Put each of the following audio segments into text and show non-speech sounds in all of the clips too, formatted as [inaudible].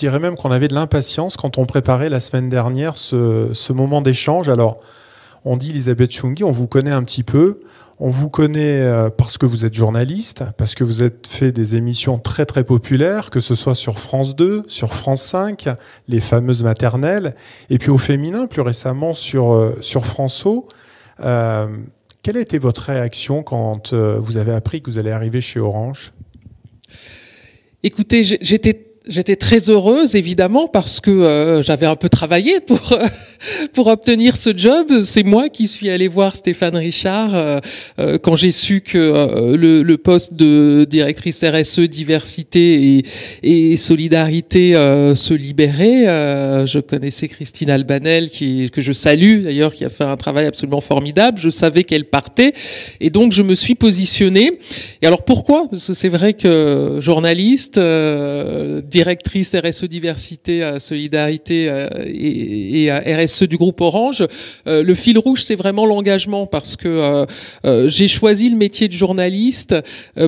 dirais même qu'on avait de l'impatience quand on préparait la semaine dernière ce, moment d'échange. Alors, on dit Elisabeth Chungi, on vous connaît un petit peu. On vous connaît euh, parce que vous êtes journaliste, parce que vous êtes fait des émissions très très populaires, que ce soit sur France 2, sur France 5, les fameuses maternelles, et puis au féminin plus récemment sur, euh, sur François. Euh, quelle a été votre réaction quand vous avez appris que vous allez arriver chez Orange? Écoutez, j'étais J'étais très heureuse, évidemment, parce que euh, j'avais un peu travaillé pour euh, pour obtenir ce job. C'est moi qui suis allée voir Stéphane Richard euh, euh quand j'ai su que euh, le, le, poste de directrice RSE, diversité et, et solidarité se libérait. je connaissais Christine Albanel, qui que je salue d'ailleurs, qui a fait un travail absolument formidable. Je savais qu'elle partait, et donc je me suis positionnée. Et alors pourquoi? Parce que c'est vrai que journaliste directrice RSE diversité, euh, solidarité euh, et, et RSE du groupe Orange. Euh, le fil rouge, c'est vraiment l'engagement parce que j'ai choisi le métier de journaliste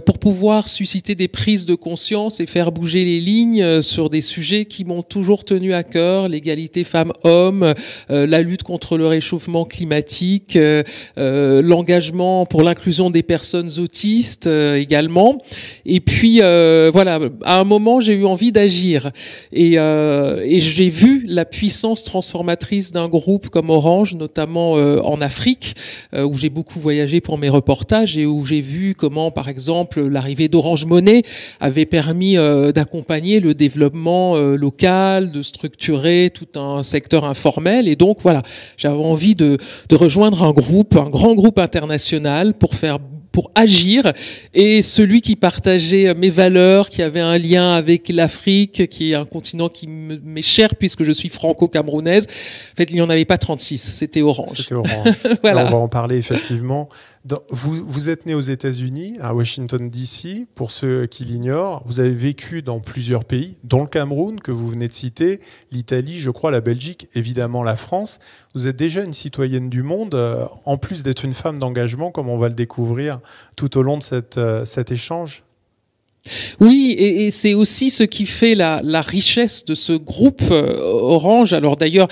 pour pouvoir susciter des prises de conscience et faire bouger les lignes sur des sujets qui m'ont toujours tenu à cœur l'égalité femmes-hommes, la lutte contre le réchauffement climatique, l'engagement pour l'inclusion des personnes autistes également. Et puis voilà, à un moment, j'ai eu envie d'agir. Et, euh, et j'ai vu la puissance transformatrice d'un groupe comme Orange, notamment euh, en Afrique, euh, où j'ai beaucoup voyagé pour mes reportages et où j'ai vu comment, par exemple, l'arrivée d'Orange Monnaie avait permis euh, d'accompagner le développement local, de structurer tout un secteur informel. Et donc, voilà, j'avais envie de rejoindre un groupe, un grand groupe international pour faire pour agir et celui qui partageait mes valeurs, qui avait un lien avec l'Afrique, qui est un continent qui m'est cher puisque je suis franco-camerounaise. En fait, il n'y en avait pas 36, c'était Orange. C'était Orange. [laughs] voilà. on va en parler effectivement. Vous, vous êtes né aux États-Unis, à Washington DC, pour ceux qui l'ignorent. Vous avez vécu dans plusieurs pays, dont le Cameroun que vous venez de citer, l'Italie, je crois, la Belgique, évidemment la France. Vous êtes déjà une citoyenne du monde, euh, en plus d'être une femme d'engagement, comme on va le découvrir tout au long de cette, euh, cet échange oui, et, et c'est aussi ce qui fait la, la richesse de ce groupe euh, Orange. Alors d'ailleurs,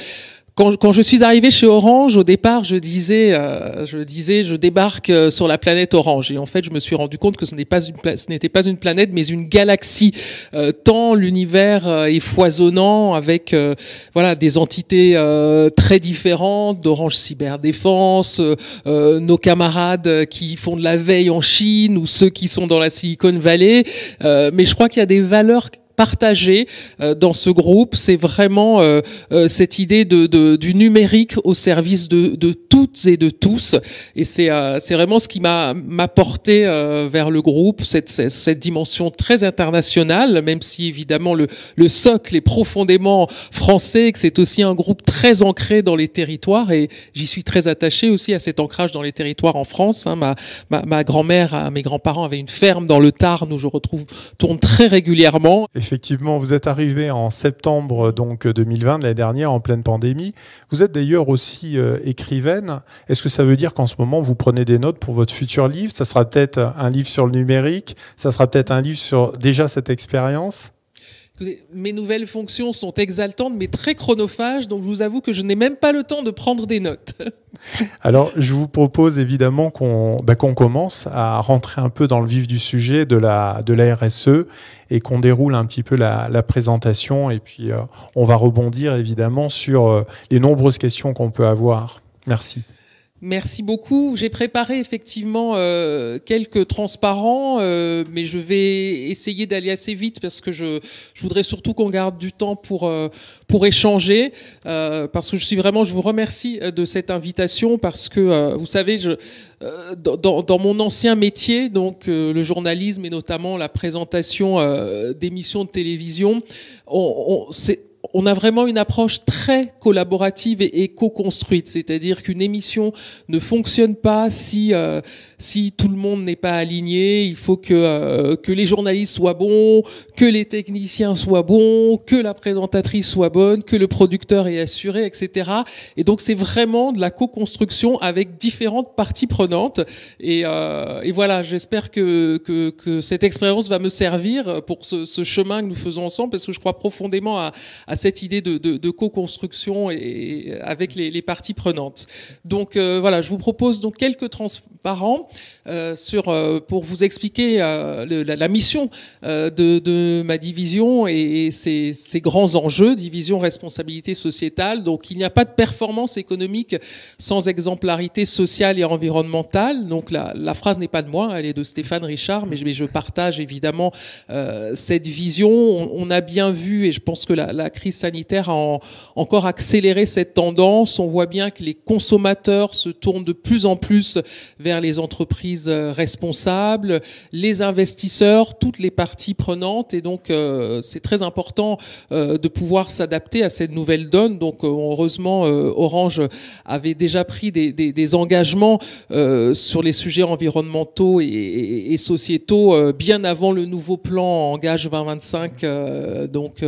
quand, quand, je suis arrivé chez Orange, au départ, je disais, euh, je disais, je débarque euh, sur la planète Orange. Et en fait, je me suis rendu compte que ce n'était pas une planète, mais une galaxie. Euh, tant l'univers euh, est foisonnant avec, euh, voilà, des entités euh, très différentes, d'Orange Cyberdéfense, nos camarades qui font de la veille en Chine ou ceux qui sont dans la Silicon Valley. mais je crois qu'il y a des valeurs partagé euh, dans ce groupe, c'est vraiment euh, euh, cette idée de, de, du numérique au service de, de, toutes et de tous. Et c'est vraiment ce qui m'a m'a porté vers le groupe, cette, cette dimension très internationale, même si évidemment le, le socle est profondément français, que c'est aussi un groupe très ancré dans les territoires. Et j'y suis très attaché aussi à cet ancrage dans les territoires en France. Hein. Ma, ma, ma grand-mère, mes grands-parents avaient une ferme dans le Tarn où je retrouve tourne très régulièrement. Effectivement, vous êtes arrivé en septembre donc 2020, l'année dernière, en pleine pandémie. Vous êtes d'ailleurs aussi euh, écrivaine. Est-ce que ça veut dire qu'en ce moment, vous prenez des notes pour votre futur livre? Ça sera peut-être un livre sur le numérique Ça sera peut-être un livre sur déjà cette expérience? Mes nouvelles fonctions sont exaltantes mais très chronophages, donc je vous avoue que je n'ai même pas le temps de prendre des notes. [laughs] Alors, je vous propose évidemment qu'on bah, commence à rentrer un peu dans le vif du sujet de la, de la RSE et qu'on déroule un petit peu la, la présentation et puis euh, on va rebondir évidemment sur euh, les nombreuses questions qu'on peut avoir. Merci. Merci beaucoup. J'ai préparé effectivement euh, quelques transparents, euh, mais je vais essayer d'aller assez vite parce que je, je voudrais surtout qu'on garde du temps pour euh, pour échanger, euh, parce que je suis vraiment, je vous remercie de cette invitation parce que euh, vous savez, je dans, dans, mon ancien métier, donc le journalisme et notamment la présentation d'émissions de télévision, on, on, on a vraiment une approche très collaborative et, co-construite, c'est-à-dire qu'une émission ne fonctionne pas si euh, si tout le monde n'est pas aligné. Il faut que euh, que les journalistes soient bons, que les techniciens soient bons, que la présentatrice soit bonne, que le producteur est assuré, etc. Et donc c'est vraiment de la co-construction avec différentes parties prenantes. Et, euh, et voilà, j'espère que, que, que cette expérience va me servir pour ce, ce, chemin que nous faisons ensemble, parce que je crois profondément à, cette idée de, co-construction et, avec les, parties prenantes. Donc euh, voilà, je vous propose donc quelques transparents euh, sur euh, pour vous expliquer la, mission de, ma division et, et ses, grands enjeux, division responsabilité sociétale. Donc il n'y a pas de performance économique sans exemplarité sociale et environnementale. Donc la, phrase n'est pas de moi, elle est de Stéphane Richard, mais je, partage évidemment cette vision. On, on, a bien vu, et je pense que la, la crise sanitaire a en, encore accéléré cette tendance. On voit bien que les consommateurs se tournent de plus en plus vers les entreprises euh, responsables, les investisseurs, toutes les parties prenantes. Et donc, euh, c'est très important euh, de pouvoir s'adapter à cette nouvelle donne. Donc, heureusement, Orange avait déjà pris des, engagements sur les sujets environnementaux et, et sociétaux bien avant le nouveau plan Engage 2025, donc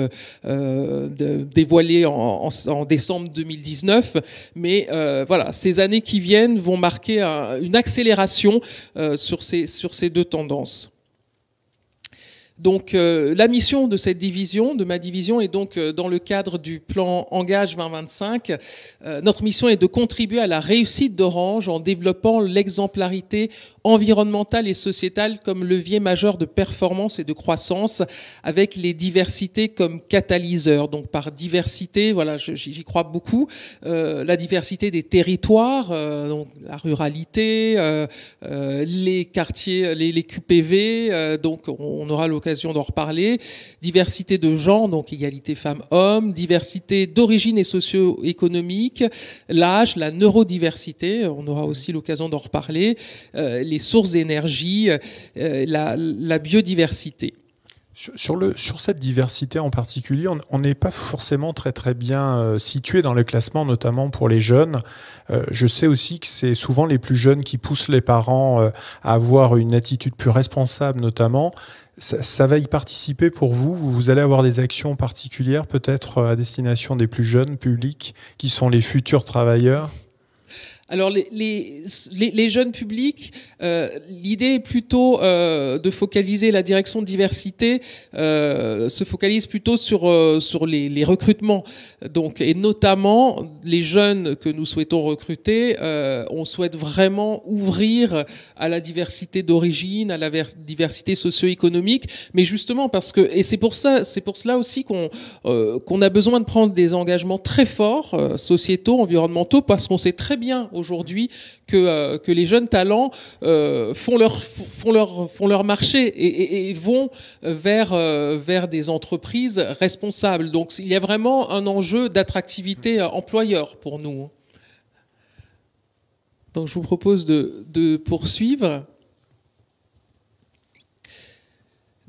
de, dévoilé en, en, en, décembre 2019. Mais voilà, ces années qui viennent vont marquer un, une accélération euh, sur, ces, sur ces deux tendances. Donc euh, la mission de cette division, de ma division, est donc euh, dans le cadre du plan Engage 2025. Euh, notre mission est de contribuer à la réussite d'Orange en développant l'exemplarité environnementale et sociétale comme levier majeur de performance et de croissance, avec les diversités comme catalyseur. Donc par diversité, voilà, j'y crois beaucoup. La diversité des territoires, donc la ruralité, les quartiers, les, les QPV. donc on aura l'occasion d'en reparler. Diversité de genre, donc égalité femmes-hommes, diversité d'origine et socio-économique, l'âge, la neurodiversité, on aura aussi l'occasion d'en reparler, euh, les sources d'énergie, euh, la, biodiversité. Sur, le, sur cette diversité en particulier, on n'est pas forcément très très bien euh, situé dans le classement, notamment pour les jeunes. Je sais aussi que c'est souvent les plus jeunes qui poussent les parents à avoir une attitude plus responsable, notamment. Ça, va y participer pour vous. Vous allez avoir des actions particulières, peut-être à destination des plus jeunes publics, qui sont les futurs travailleurs alors les, les, jeunes publics, euh, l'idée est plutôt euh, de focaliser la direction de diversité, euh, se focalise plutôt sur, sur les, les, recrutements. Donc, et notamment les jeunes que nous souhaitons recruter, on souhaite vraiment ouvrir à la diversité d'origine, à la diversité socio-économique, mais justement parce que, et c'est pour pour cela aussi qu'on qu'on a besoin de prendre des engagements très forts, sociétaux, environnementaux, parce qu'on sait très bien aujourd'hui que, euh, que les jeunes talents euh, font, leur, font, leur, font leur marché et, vont vers, euh, vers des entreprises responsables. Donc il y a vraiment un enjeu d'attractivité employeur pour nous. Donc je vous propose de, de poursuivre.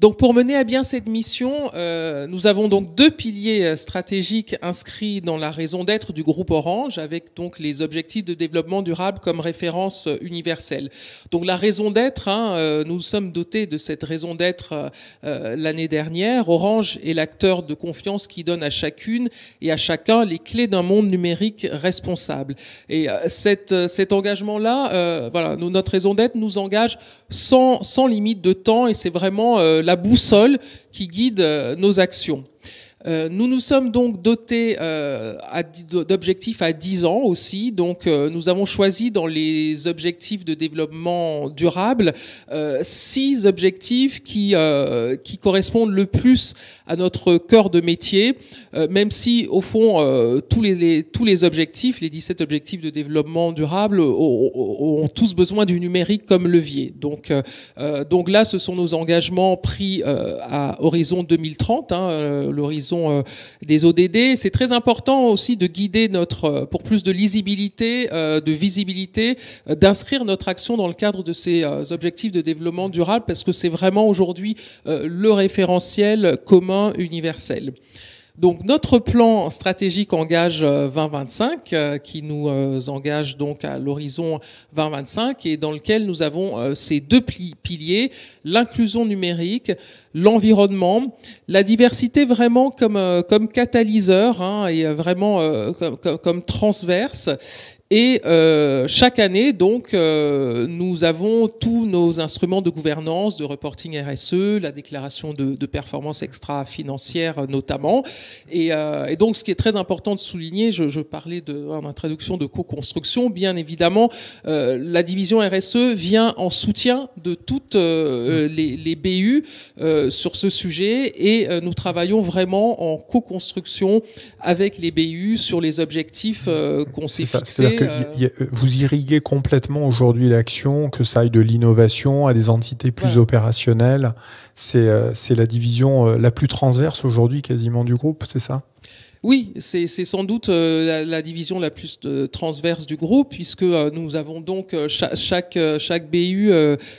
Donc pour mener à bien cette mission, euh, nous avons donc deux piliers euh, stratégiques inscrits dans la raison d'être du groupe Orange, avec donc les objectifs de développement durable comme référence euh, universelle. Donc la raison d'être, hein, nous sommes dotés de cette raison d'être l'année dernière. Orange est l'acteur de confiance qui donne à chacune et à chacun les clés d'un monde numérique responsable. Et cet engagement-là, voilà, notre raison d'être nous engage sans, sans limite de temps et c'est vraiment la boussole qui guide euh, nos actions. Euh, nous nous sommes donc dotés euh, d'objectifs à 10 ans aussi. Donc, nous avons choisi dans les objectifs de développement durable six objectifs qui qui correspondent le plus à notre cœur de métier, euh, même si au fond tous les, tous les objectifs, les 17 objectifs de développement durable, ont, tous besoin du numérique comme levier. Donc, donc là, ce sont nos engagements pris à horizon 2030, hein, l'horizon euh, des ODD. C'est très important aussi de guider notre, euh, pour plus de lisibilité, euh, de visibilité, d'inscrire notre action dans le cadre de ces objectifs de développement durable parce que c'est vraiment aujourd'hui le référentiel commun universel. Donc notre plan stratégique engage 2025, euh, qui nous euh, engage donc à l'horizon 2025 et dans lequel nous avons euh, ces deux piliers, l'inclusion numérique, l'environnement, la diversité vraiment comme, catalyseur hein, et vraiment comme transverse et euh, chaque année, donc, euh, nous avons tous nos instruments de gouvernance, de reporting RSE, la déclaration de, de performance extra-financière notamment. Et, euh, et, donc, ce qui est très important de souligner, je, je parlais de, en introduction de co-construction, bien évidemment, euh, la division RSE vient en soutien de toutes euh, les, les, BU euh, sur ce sujet et nous travaillons vraiment en co-construction avec les BU sur les objectifs qu'on s'est fixés. Euh, vous irriguez complètement aujourd'hui l'action, que ça aille de l'innovation à des entités plus opérationnelles. Euh, c'est la division euh, la plus transverse aujourd'hui quasiment du groupe, c'est ça? Oui, c'est sans doute euh, la, division la plus euh, transverse du groupe, puisque euh, nous avons donc chaque, chaque, BU,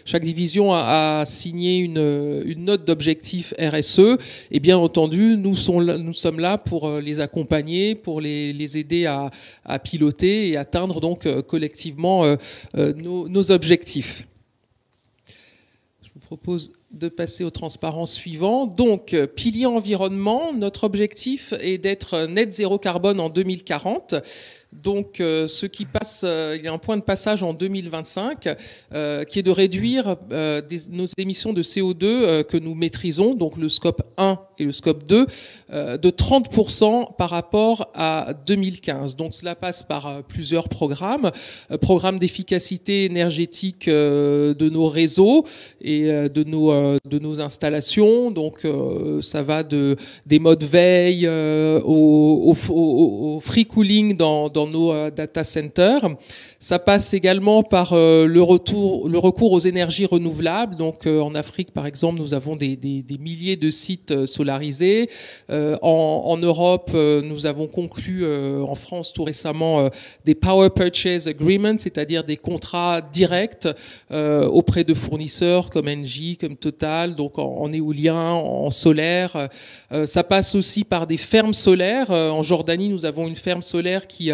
chaque division a, signé une, note d'objectif RSE. Et bien entendu, nous, nous, sommes là pour les accompagner, pour les, aider à, à, piloter et atteindre donc collectivement nos, nos objectifs. Je vous propose de passer au transparent suivant. Donc, euh, pilier environnement, notre objectif est d'être net zéro carbone en 2040. Donc, euh, ce qui passe, euh, il y a un point de passage en 2025 euh, qui est de réduire nos émissions de CO2 que nous maîtrisons, donc le scope 1 et le scope 2, de 30% par rapport à 2015. Donc, cela passe par plusieurs programmes. programme d'efficacité énergétique de nos réseaux et de nos, installations. Donc, ça va de, des modes veille au, au, free cooling dans, dans nos euh, data centers. Ça passe également par euh, le, retour, le recours aux énergies renouvelables. Donc euh, en Afrique, par exemple, nous avons des, des, des milliers de sites solarisés. En, en, Europe, nous avons conclu en France tout récemment des Power Purchase Agreements, c'est-à-dire des contrats directs auprès de fournisseurs comme Engie, comme Total, donc en, en éolien, en solaire. ça passe aussi par des fermes solaires. en Jordanie, nous avons une ferme solaire qui,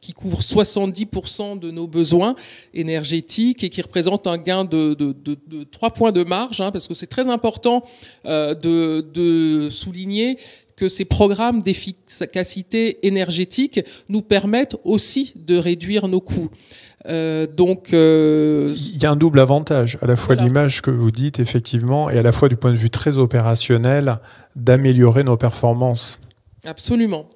qui couvre 70% de nos besoins énergétiques et qui représente un gain de, de, de, 3 points de marge, hein, parce que c'est très important euh, de, de souligner que ces programmes d'efficacité énergétique nous permettent aussi de réduire nos coûts. Euh, donc, euh, il y a un double avantage, à la fois l'image que vous dites effectivement, et à la fois du point de vue très opérationnel, d'améliorer nos performances. Absolument.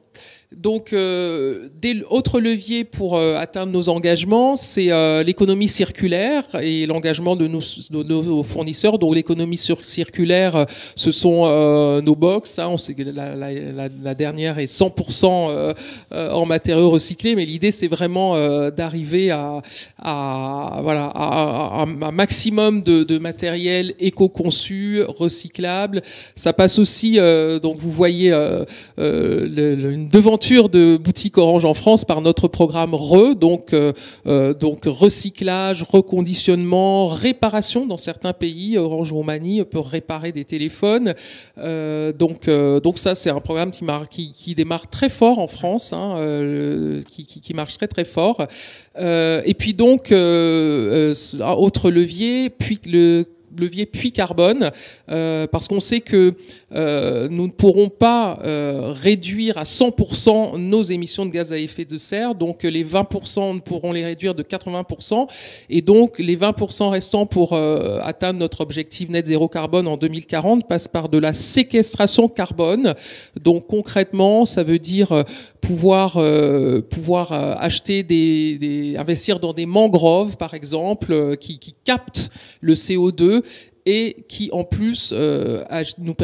Donc, euh, des autres leviers pour euh, atteindre nos engagements, c'est euh, l'économie circulaire et l'engagement de nos, fournisseurs. Donc, l'économie circulaire, ce sont euh, nos box. On sait que la, dernière est 100% en matériaux recyclés, mais l'idée, c'est vraiment d'arriver à, voilà, à, un maximum de, matériel éco-conçu, recyclable. Ça passe aussi, donc vous voyez une devanture de boutique Orange en France par notre programme RE, donc, euh, euh, donc recyclage, reconditionnement, réparation dans certains pays. Orange Roumanie peut réparer des téléphones. Euh, donc, donc ça, c'est un programme qui, qui, démarre très fort en France, hein, qui, marche très très fort. et puis donc, autre levier, puis le levier puits carbone, parce qu'on sait que euh, nous ne pourrons pas euh, réduire à 100% nos émissions de gaz à effet de serre, donc les 20% nous pourrons les réduire de 80%, et donc les 20% restants pour atteindre notre objectif net zéro carbone en 2040 passent par de la séquestration carbone. Donc concrètement, ça veut dire pouvoir pouvoir acheter des, des, investir dans des mangroves par exemple qui, qui captent le CO2 et qui en plus euh, nous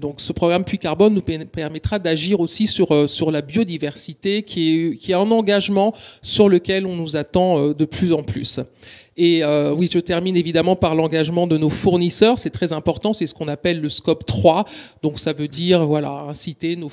donc ce programme Puits Carbone nous permettra d'agir aussi sur euh, sur la biodiversité qui est un engagement sur lequel on nous attend euh, de plus en plus. Et euh, oui, je termine évidemment par l'engagement de nos fournisseurs. C'est très important. C'est ce qu'on appelle le scope 3. Donc ça veut dire voilà inciter nos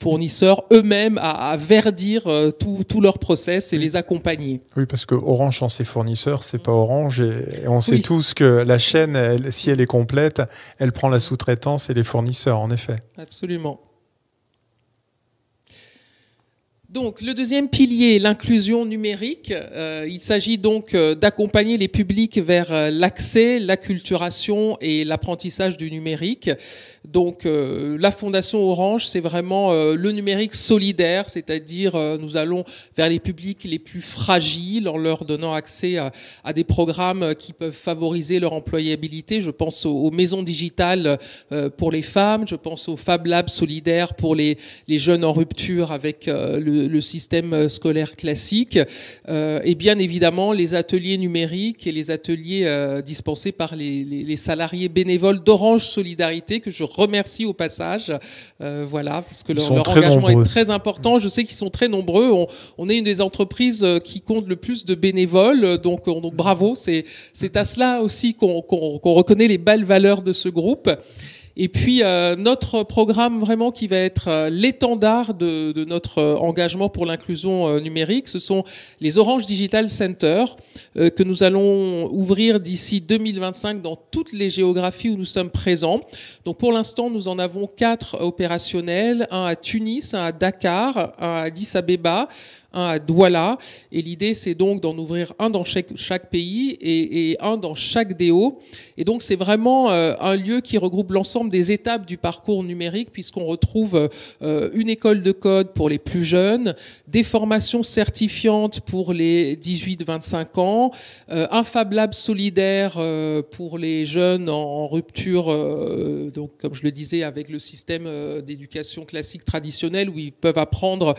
fournisseurs eux-mêmes à, à, verdir euh, tout, tout, leur process et les accompagner. Oui, parce que Orange sans ses fournisseurs, c'est pas Orange. Et, on sait tous que la chaîne, si elle est complète, elle prend la sous-traitance et les fournisseurs, en effet. Absolument. Donc le deuxième pilier, l'inclusion numérique. Euh, il s'agit donc euh, d'accompagner les publics vers euh, l'accès, l'acculturation et l'apprentissage du numérique. Donc la Fondation Orange, c'est vraiment le numérique solidaire, c'est-à-dire nous allons vers les publics les plus fragiles en leur donnant accès à, des programmes qui peuvent favoriser leur employabilité. Je pense aux, maisons digitales pour les femmes, je pense aux Fab Labs solidaires pour les, les jeunes en rupture avec le le, système euh, scolaire classique, euh, et bien évidemment les ateliers numériques et les ateliers euh, dispensés par les, salariés bénévoles d'Orange Solidarité, que je remercie au passage, voilà, parce que leur, engagement est très important. Je sais qu'ils sont très nombreux. On, est une des entreprises qui compte le plus de bénévoles, donc, donc bravo. C'est à cela aussi qu'on reconnaît les belles valeurs de ce groupe. Et puis euh, notre programme vraiment qui va être euh, l'étendard de, de, notre euh, engagement pour l'inclusion numérique, ce sont les Orange Digital Center que nous allons ouvrir d'ici 2025 dans toutes les géographies où nous sommes présents. Donc pour l'instant, nous en avons quatre opérationnels, un à Tunis, un à Dakar, un à Addis Abeba, un à Douala. Et l'idée, c'est donc d'en ouvrir un dans chaque, pays et, un dans chaque DO. Et donc, c'est vraiment euh, un lieu qui regroupe l'ensemble des étapes du parcours numérique, puisqu'on retrouve euh, une école de code pour les plus jeunes, des formations certifiantes pour les 18-25 ans, euh, un Fab Lab solidaire pour les jeunes en, rupture, donc comme je le disais, avec le système d'éducation classique traditionnel, où ils peuvent apprendre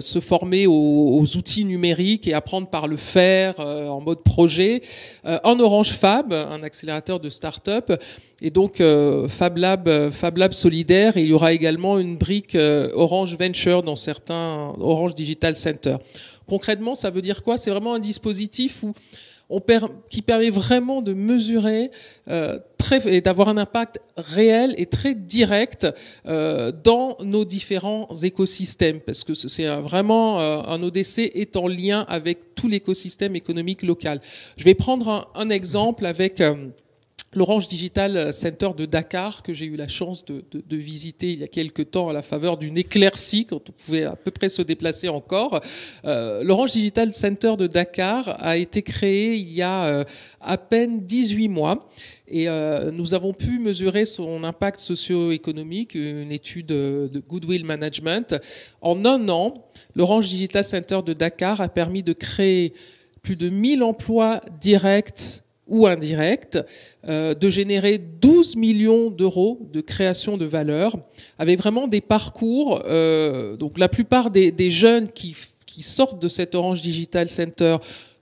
se former aux, outils numériques et apprendre par le faire euh, en mode projet. Euh, en Orange Fab, un accélérateur de start-up. Et donc euh, Fab Lab, solidaire. Il y aura également une brique Orange Venture dans certains Orange Digital Center. Concrètement, ça veut dire quoi? C'est vraiment un dispositif où qui permet vraiment de mesurer euh, très, et d'avoir un impact réel et très direct euh, dans nos différents écosystèmes, parce que c'est vraiment euh, un ODC est en lien avec tout l'écosystème économique local. Je vais prendre un, un exemple avec l'Orange Digital Center de Dakar, que j'ai eu la chance de, visiter il y a quelques temps à la faveur d'une éclaircie, quand on pouvait à peu près se déplacer encore. Euh, L'Orange Digital Center de Dakar a été créé il y a euh, à peine 18 mois. Et euh, nous avons pu mesurer son impact socio-économique, une étude de Goodwill Management. En un an, l'Orange Digital Center de Dakar a permis de créer plus de 1000 emplois directs ou indirect, euh, de générer 12 millions d'euros de création de valeur, avec vraiment des parcours. Euh, donc la plupart des, des jeunes qui, qui sortent de cet Orange Digital Center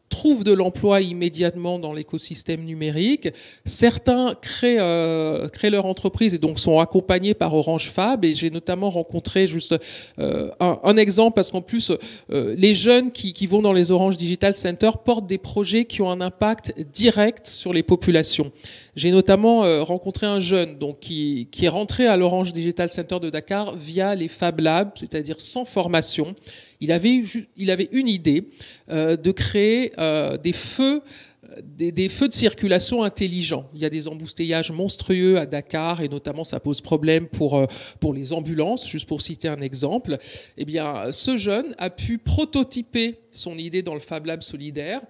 trouvent de l'emploi immédiatement dans l'écosystème numérique. Certains créent, euh, créent leur entreprise et donc sont accompagnés par Orange Fab. Et j'ai notamment rencontré juste euh, un, un, exemple parce qu'en plus, euh, les jeunes qui, qui, vont dans les Orange Digital Center portent des projets qui ont un impact direct sur les populations. J'ai notamment euh, rencontré un jeune donc, qui, est rentré à l'Orange Digital Center de Dakar via les Fab Labs, c'est-à-dire sans formation. Il avait, il avait une idée euh, de créer euh, des feux des, feux de circulation intelligents. Il y a des embouteillages monstrueux à Dakar et notamment ça pose problème pour, pour les ambulances, juste pour citer un exemple. Eh bien, ce jeune a pu prototyper son idée dans le Fab Lab solidaire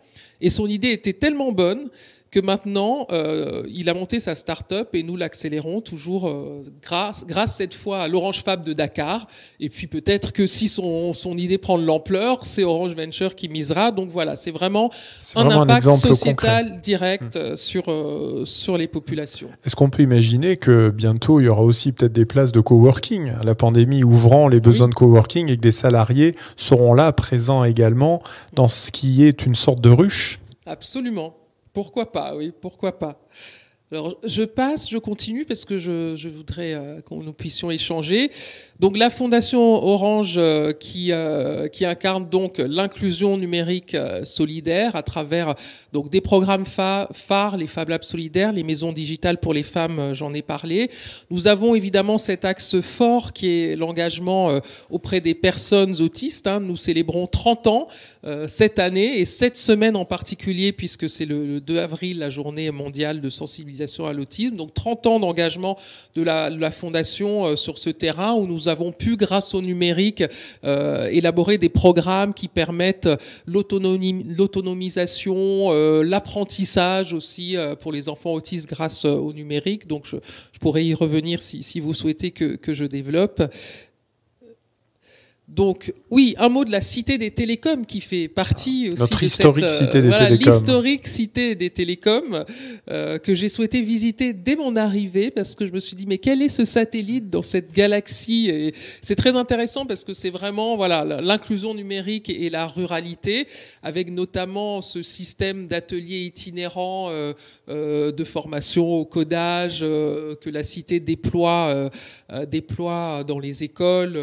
et son idée était tellement bonne que maintenant, euh, il a monté sa start-up et nous l'accélérons toujours euh, grâce, grâce cette fois à l'Orange Fab de Dakar. Et puis peut-être que si son, son idée prend de l'ampleur, c'est Orange Venture qui misera. Donc voilà, c'est vraiment un impact sociétal direct mmh. euh, sur, sur les populations. Est-ce qu'on peut imaginer que bientôt, il y aura aussi peut-être des places de coworking, la pandémie ouvrant les besoins de coworking et que des salariés seront là, présents également, dans ce qui est une sorte de ruche? Absolument. Pourquoi pas, oui, pourquoi pas. Alors, je passe, je continue parce que je, voudrais euh, que nous puissions échanger. Donc, la Fondation Orange euh, qui, euh, qui incarne donc l'inclusion numérique solidaire à travers donc des programmes phares, les Fab Labs solidaires, les maisons digitales pour les femmes, j'en ai parlé. Nous avons évidemment cet axe fort qui est l'engagement auprès des personnes autistes. Hein. Nous célébrons 30 ans cette année et cette semaine en particulier, puisque c'est le, 2 avril, la journée mondiale de sensibilisation à l'autisme. Donc 30 ans d'engagement de la, Fondation sur ce terrain où nous avons pu, grâce au numérique, élaborer des programmes qui permettent l'autonomisation, l'apprentissage aussi pour les enfants autistes grâce au numérique. Donc je, pourrais y revenir si, vous souhaitez que je développe. Donc oui, un mot de la cité des télécoms qui fait partie aussi Notre de historique cette, cité des voilà, télécoms. L'historique cité des télécoms euh, que j'ai souhaité visiter dès mon arrivée parce que je me suis dit mais quel est ce satellite dans cette galaxie? Et c'est très intéressant parce que c'est vraiment voilà l'inclusion numérique et la ruralité avec notamment ce système d'ateliers itinérants euh, euh, de formation au codage euh, que la cité déploie euh, euh, déploie dans les écoles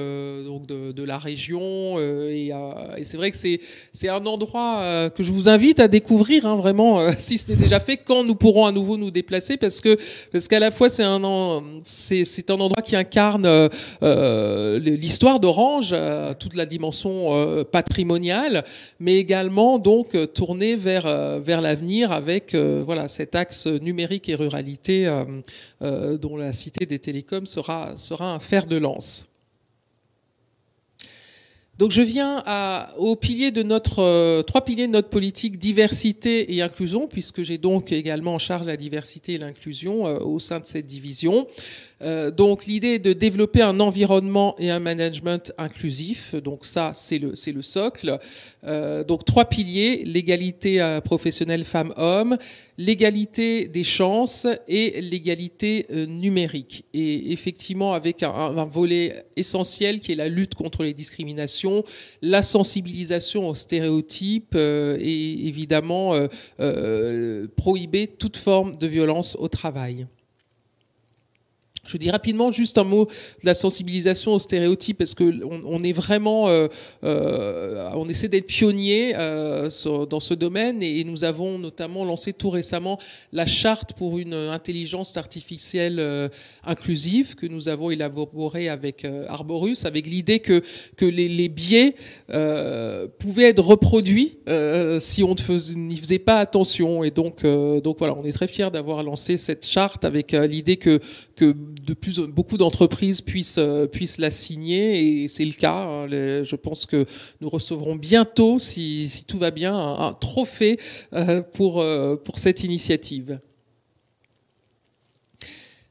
donc de, de la région. euh, et euh, et c'est vrai que c'est un endroit euh, que je vous invite à découvrir, hein, vraiment, si ce n'est déjà fait, quand nous pourrons à nouveau nous déplacer, parce que parce qu'à la fois c'est un c'est un endroit qui incarne l'histoire d'Orange, toute la dimension patrimoniale, mais également donc euh, tourné vers vers l'avenir avec voilà cet axe numérique et ruralité dont la cité des télécoms sera sera un fer de lance. Donc je viens à, aux de notre euh, trois piliers de notre politique diversité et inclusion puisque j'ai donc également en charge la diversité et l'inclusion euh, au sein de cette division. Euh, donc l'idée est de développer un environnement et un management inclusif. Donc ça c'est le c'est le socle. Euh, donc trois piliers l'égalité euh, professionnelle femmes-hommes, l'égalité des chances et l'égalité numérique. Et effectivement, avec un, volet essentiel qui est la lutte contre les discriminations, la sensibilisation aux stéréotypes et évidemment prohiber toute forme de violence au travail. Je dis rapidement juste un mot de la sensibilisation aux stéréotypes parce que on, est vraiment, euh, euh, on essaie d'être pionnier euh, dans ce domaine et, nous avons notamment lancé tout récemment la charte pour une intelligence artificielle inclusive que nous avons élaborée avec Arborus, avec l'idée que que les, biais pouvaient être reproduits si on ne faisait- n'y faisait pas attention. Et donc donc voilà, on est très fiers d'avoir lancé cette charte avec l'idée que que de plus beaucoup d'entreprises puissent euh, puissent la signer et c'est le cas. hein. Je pense que nous recevrons bientôt, si, si tout va bien, un, un trophée euh, pour euh, pour cette initiative.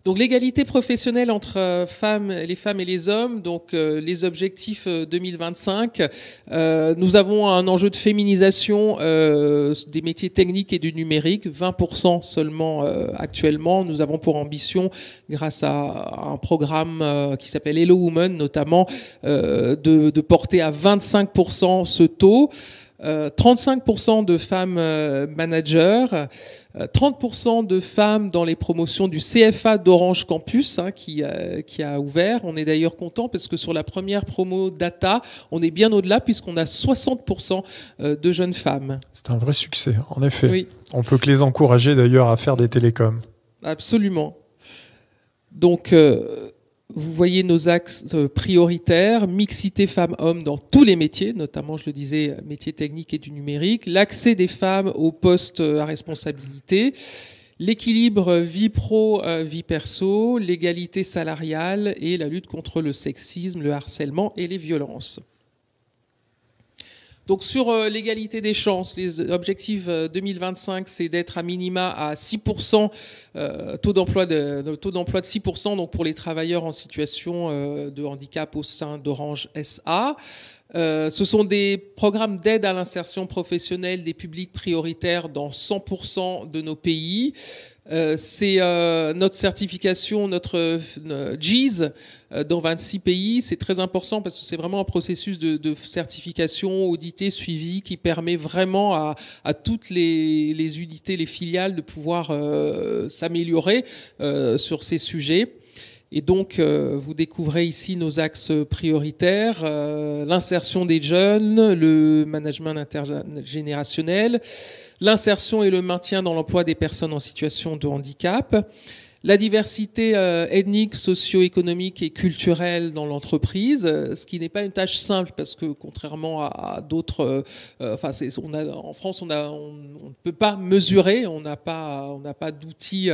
Donc l'égalité professionnelle entre euh, femmes, les femmes et les hommes, donc euh, les objectifs euh, 2025. Euh, nous avons un enjeu de féminisation euh, des métiers techniques et du numérique, 20% seulement euh, actuellement. Nous avons pour ambition, grâce à un programme euh, qui s'appelle Hello Woman notamment, euh, de, de porter à 25% ce taux. Euh, 35% de femmes euh, managers, euh, 30% de femmes dans les promotions du CFA d'Orange Campus hein, qui, euh, qui a ouvert. On est d'ailleurs content parce que sur la première promo data, on est bien au-delà puisqu'on a 60% euh, de jeunes femmes. C'est un vrai succès, en effet. Oui. On peut que les encourager d'ailleurs à faire des télécoms. Absolument. Donc, euh, vous voyez nos axes euh, prioritaires, mixité femmes-hommes dans tous les métiers, notamment, je le disais, métiers techniques et du numérique, l'accès des femmes aux postes euh, à responsabilité, l'équilibre vie pro, euh, vie perso, l'égalité salariale et la lutte contre le sexisme, le harcèlement et les violences. Donc sur euh, l'égalité des chances, les objectifs euh, 2025, c'est d'être à minima à 6% euh, taux d'emploi de, taux d'emploi de 6% donc pour les travailleurs en situation euh, de handicap au sein d'Orange SA. Euh, ce sont des programmes d'aide à l'insertion professionnelle des publics prioritaires dans 100% de nos pays. Euh, c'est euh, notre certification, notre euh, GIS euh, dans 26 pays. C'est très important parce que c'est vraiment un processus de, certification audité, suivi, qui permet vraiment à, toutes les, unités, les filiales de pouvoir s'améliorer sur ces sujets. Et donc, euh, vous découvrez ici nos axes prioritaires, euh, l'insertion des jeunes, le management intergénérationnel, l'insertion et le maintien dans l'emploi des personnes en situation de handicap, la diversité euh, ethnique, socio-économique et culturelle dans l'entreprise, euh, ce qui n'est pas une tâche simple parce que contrairement à, d'autres, euh, en France, on, ne peut pas mesurer, on n'a pas, d'outils,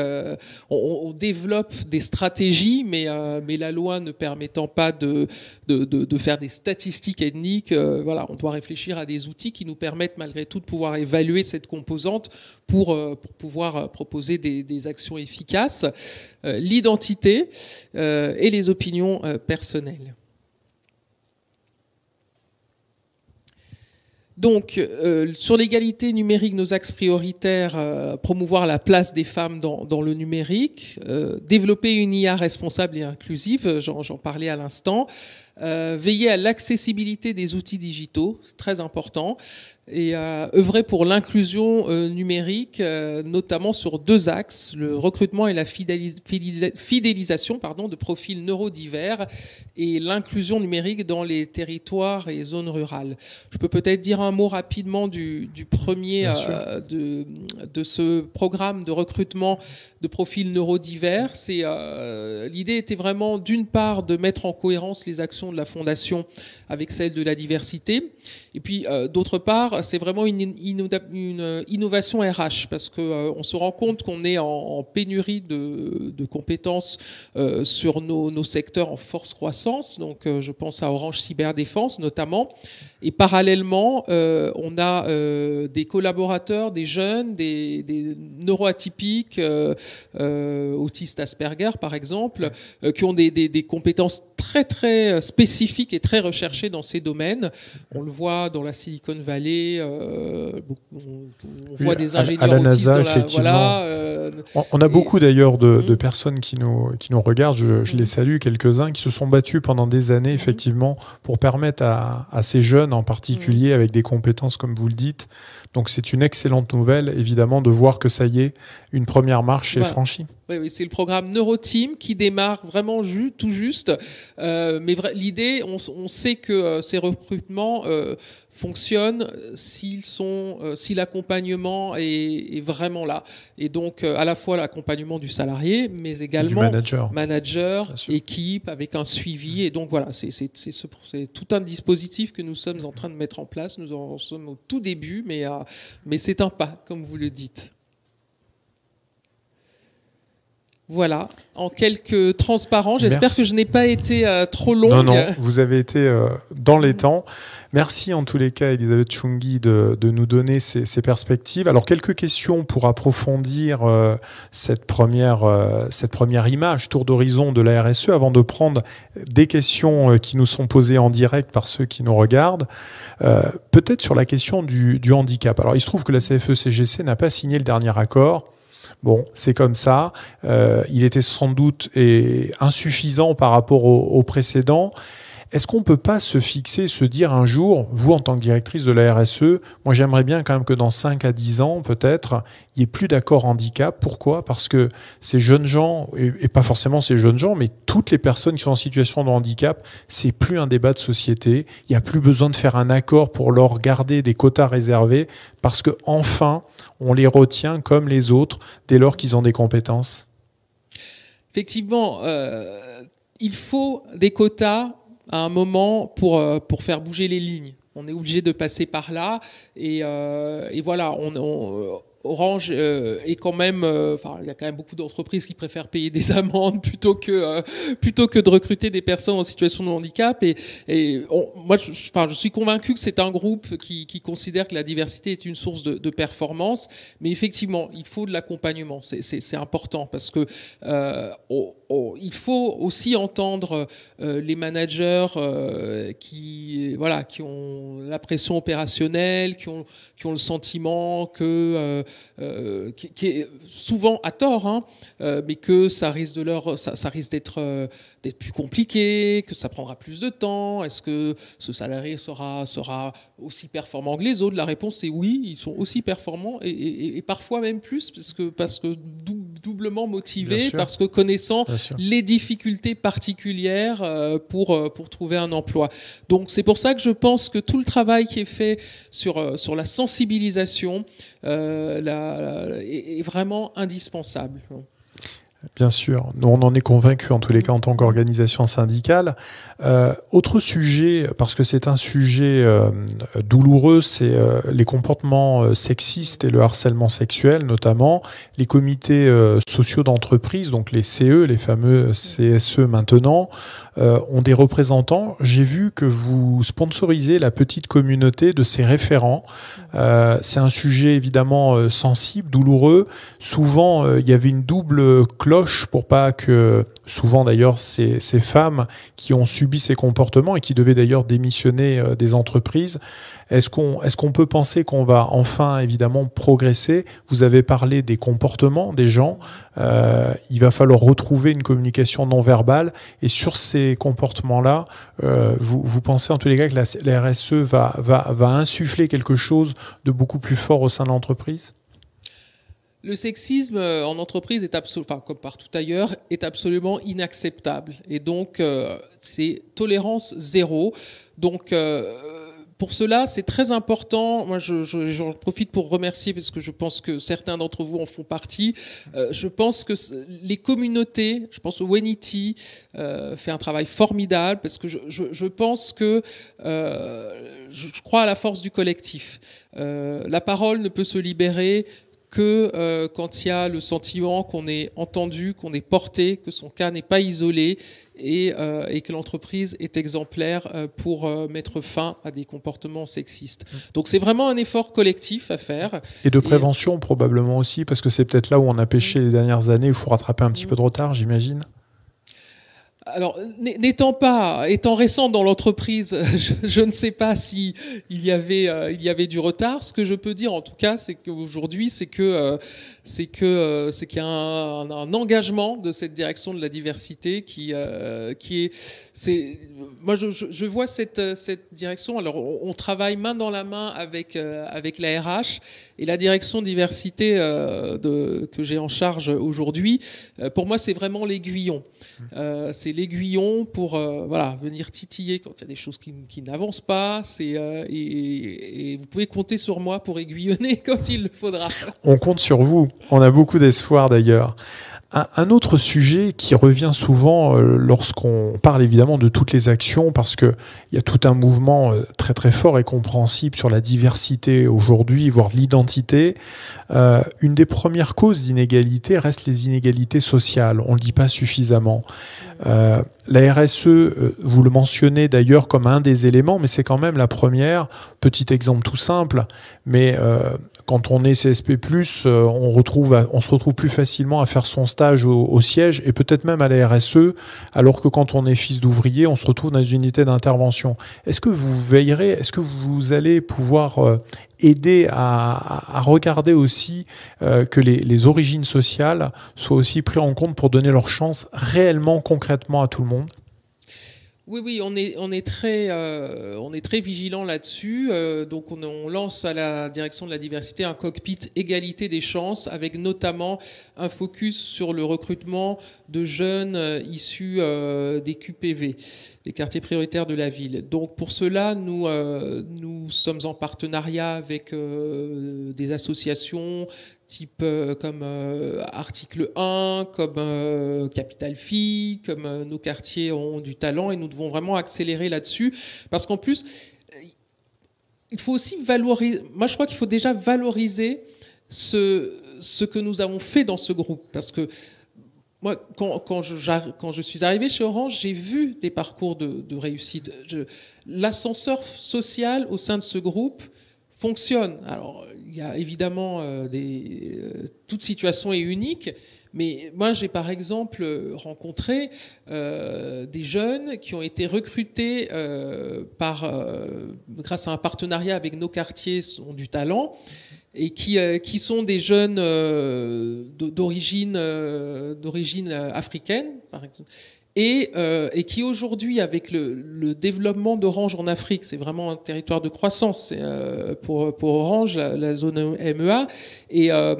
on, développe des stratégies, mais, la loi ne permettant pas de, de, de, faire des statistiques ethniques, voilà, on doit réfléchir à des outils qui nous permettent malgré tout de pouvoir évaluer cette composante pour, pour pouvoir proposer des, actions efficaces. Euh, l'identité euh, et les opinions euh, personnelles. Donc, sur l'égalité numérique, nos axes prioritaires, promouvoir la place des femmes dans, le numérique, développer une IA responsable et inclusive, j'en parlais à l'instant, veiller à l'accessibilité des outils digitaux, c'est très important, et a œuvré pour l'inclusion euh, numérique, euh, notamment sur deux axes, le recrutement et la fidélisation pardon, de profils neurodivers et l'inclusion numérique dans les territoires et zones rurales. Je peux peut-être dire un mot rapidement du, du premier euh, de, de, ce programme de recrutement de profils neurodivers. L'idée était vraiment d'une part de mettre en cohérence les actions de la fondation avec celles de la diversité, et puis d'autre part c'est vraiment une, innovation RH parce que euh, se rend compte qu'on est en, pénurie de, compétences euh, sur nos, secteurs en force croissance. Donc, euh, je pense à Orange Cyberdéfense notamment. Et parallèlement, on a des collaborateurs, des jeunes, des, neuroatypiques, autistes Asperger par exemple, qui ont des, des, compétences très très spécifiques et très recherchées dans ces domaines. On le voit dans la Silicon Valley euh, on, voit des ingénieurs à, la NASA, effectivement. Euh, on, a beaucoup d'ailleurs de, mhm. personnes qui nous, qui nous regardent, je, les mhm. salue, quelques-uns, qui se sont battus pendant des années, mhm. effectivement, pour permettre à, ces jeunes en particulier, avec des compétences, comme vous le dites. Donc c'est une excellente nouvelle, évidemment, de voir que ça y est, une première marche est franchie. Oui, oui c'est le programme Neuroteam qui démarre vraiment tout juste. Euh, mais l'idée, on, sait que ces recrutements fonctionnent s'ils sont, euh, si l'accompagnement est, vraiment là. Et donc, euh, à la fois l'accompagnement du salarié, mais également manager, manager équipe, avec un suivi. Et donc, voilà, c'est tout un dispositif que nous sommes en train de mettre en place. Nous en sommes au tout début, mais, euh, mais c'est un pas, comme vous le dites. Voilà, en quelques transparents. J'espère que je n'ai pas été trop longue. Non, non, vous avez été dans les temps. Merci en tous les cas, Elisabeth Chungi, de, nous donner ces, perspectives. Alors, quelques questions pour approfondir euh, cette, première, euh, cette première image, tour d'horizon de la RSE, avant de prendre des questions euh, qui nous sont posées en direct par ceux qui nous regardent. Peut-être sur la question du, du handicap. Alors, il se trouve que la CFE-CGC n'a pas signé le dernier accord. Bon, c'est comme ça. il était sans doute insuffisant par rapport au précédent. Est-ce qu'on ne peut pas se fixer, se dire un jour, vous en tant que directrice de la RSE, moi j'aimerais bien quand même que dans 5 à 10 ans peut-être, il n'y ait plus d'accord handicap. Pourquoi? Parce que ces jeunes gens, et pas forcément ces jeunes gens, mais toutes les personnes qui sont en situation de handicap, c'est plus un débat de société. Il n'y a plus besoin de faire un accord pour leur garder des quotas réservés parce que enfin, on les retient comme les autres dès lors qu'ils ont des compétences. Effectivement, euh, il faut des quotas à un moment pour, euh, pour faire bouger les lignes. On est obligé de passer par là. Et, euh, et voilà, on, Orange euh, est quand même, euh, il y a quand même beaucoup d'entreprises qui préfèrent payer des [laughs] amendes plutôt que euh, plutôt que de recruter des personnes en situation de handicap. Et, et moi, je, je suis convaincu que c'est un groupe qui, qui, considère que la diversité est une source de, de performance. Mais effectivement, il faut de l'accompagnement. C'est important parce que il faut aussi entendre les managers qui, voilà, qui ont la pression opérationnelle, qui ont qui ont le sentiment que euh, qui, est souvent à tort, hein, euh, mais que ça risque de leur, ça, risque d'être euh, d'être plus compliqué, que ça prendra plus de temps. Est-ce que ce salarié sera sera aussi performant que les autres? La réponse est oui, ils sont aussi performants et, parfois même plus parce que parce que doublement motivés, parce que connaissant les difficultés particulières pour pour trouver un emploi. Donc c'est pour ça que je pense que tout le travail qui est fait sur sur la sensibilisation, la, est, vraiment indispensable. Bien sûr, nous on en est convaincu en tous les cas en tant qu'organisation syndicale. Euh, autre sujet, parce que c'est un sujet euh, douloureux, c'est euh, les comportements sexistes et le harcèlement sexuel notamment. Les comités sociaux d'entreprise, donc les CE, les fameux CSE maintenant, ont des représentants. J'ai vu que vous sponsorisez la petite communauté de ces référents. c'est un sujet évidemment sensible, douloureux. Souvent, il y avait une double cloche pour pas que, souvent d'ailleurs, ces, ces femmes qui ont subi ces comportements et qui devaient d'ailleurs démissionner euh, des entreprises, est-ce qu'on est peut penser qu'on va enfin évidemment progresser? Vous avez parlé des comportements des gens. Euh, il va falloir retrouver une communication non verbale. Et sur ces comportements-là, euh, vous, vous, pensez en tous les cas que la, la RSE va, va, va insuffler quelque chose de beaucoup plus fort au sein de l'entreprise? Le sexisme euh, en entreprise est absolument, comme partout ailleurs, est absolument inacceptable. Et donc, euh, c'est tolérance zéro. Donc, euh, pour cela, c'est très important. Moi, j'en je, profite pour remercier parce que je pense que certains d'entre vous en font partie. je pense que les communautés, je pense au Wenity, fait un travail formidable parce que je pense que je crois à la force du collectif. la parole ne peut se libérer que euh, quand il y a le sentiment qu'on est entendu, qu'on est porté, que son cas n'est pas isolé et, euh, et que l'entreprise est exemplaire euh, pour mettre fin à des comportements sexistes. Mmh. Donc c'est vraiment un effort collectif à faire. Et de prévention probablement aussi, parce que c'est peut-être là où on a pêché mmh. les dernières années, il faut rattraper un petit mmh. peu de retard, j'imagine alors, n'étant pas, étant récent dans l'entreprise, [laughs] je, ne sais pas si il y avait, euh, il y avait du retard. Ce que je peux dire, en tout cas, c'est qu'aujourd'hui, c'est que, euh, c'est que, euh, c'est qu'il y a un, engagement de cette direction de la diversité qui, qui est, moi, je, vois cette, cette direction. Alors, on, travaille main dans la main avec, avec la RH et la direction diversité que j'ai en charge aujourd'hui. pour moi, c'est vraiment l'aiguillon. c'est l'aiguillon pour euh, voilà, venir titiller quand il y a des choses qui, qui n'avancent pas. C'est, euh, et, vous pouvez compter sur moi pour aiguillonner [laughs] quand il le faudra. On compte sur vous. On a beaucoup d'espoir d'ailleurs. Un, autre sujet qui revient souvent euh, lorsqu'on parle évidemment de toutes les actions, parce qu'il y a tout un mouvement euh, très très fort et compréhensible sur la diversité aujourd'hui, voire l'identité. Euh, une des premières causes d'inégalité reste les inégalités sociales. On ne le dit pas suffisamment. La RSE, vous le mentionnez d'ailleurs comme un des éléments, mais c'est quand même la première. Petit exemple tout simple, mais quand on est CSP+, euh, on, se retrouve plus facilement à faire son stage au, siège et peut-être même à la RSE, alors que quand on est fils d'ouvrier, on se retrouve dans une unité d'intervention. Est-ce que vous veillerez, est-ce que vous allez pouvoir aider à, à, regarder aussi euh, que les, les, origines sociales soient aussi prises en compte pour donner leur chance réellement, concrètement à tout le monde? Oui, oui, on est, très, euh, vigilant là-dessus. Euh, donc, on, lance à la direction de la diversité un cockpit égalité des chances, avec notamment un focus sur le recrutement de jeunes euh, issus euh, des QPV, les quartiers prioritaires de la ville. Donc, pour cela, nous, euh, nous sommes en partenariat avec des associations, type euh, comme euh, article 1, comme euh, Capital Phi, comme nos quartiers ont du talent et nous devons vraiment accélérer là-dessus parce qu'en plus il faut aussi valoriser moi je crois qu'il faut déjà valoriser ce ce que nous avons fait dans ce groupe parce que moi, quand, quand, je, quand je suis arrivé chez Orange, j'ai vu des parcours de, de réussite. L'ascenseur social au sein de ce groupe fonctionne. Alors, il y a évidemment euh, des, euh, toute situation est unique, mais moi j'ai par exemple rencontré euh, des jeunes qui ont été recrutés euh, par, euh, grâce à un partenariat avec nos quartiers sont du talent et qui, euh, qui sont des jeunes d'origine d'origine africaine par exemple et, euh, et qui aujourd'hui, avec le, développement d'Orange en Afrique, c'est vraiment un territoire de croissance euh, pour, Orange, la, zone MEA, et, euh,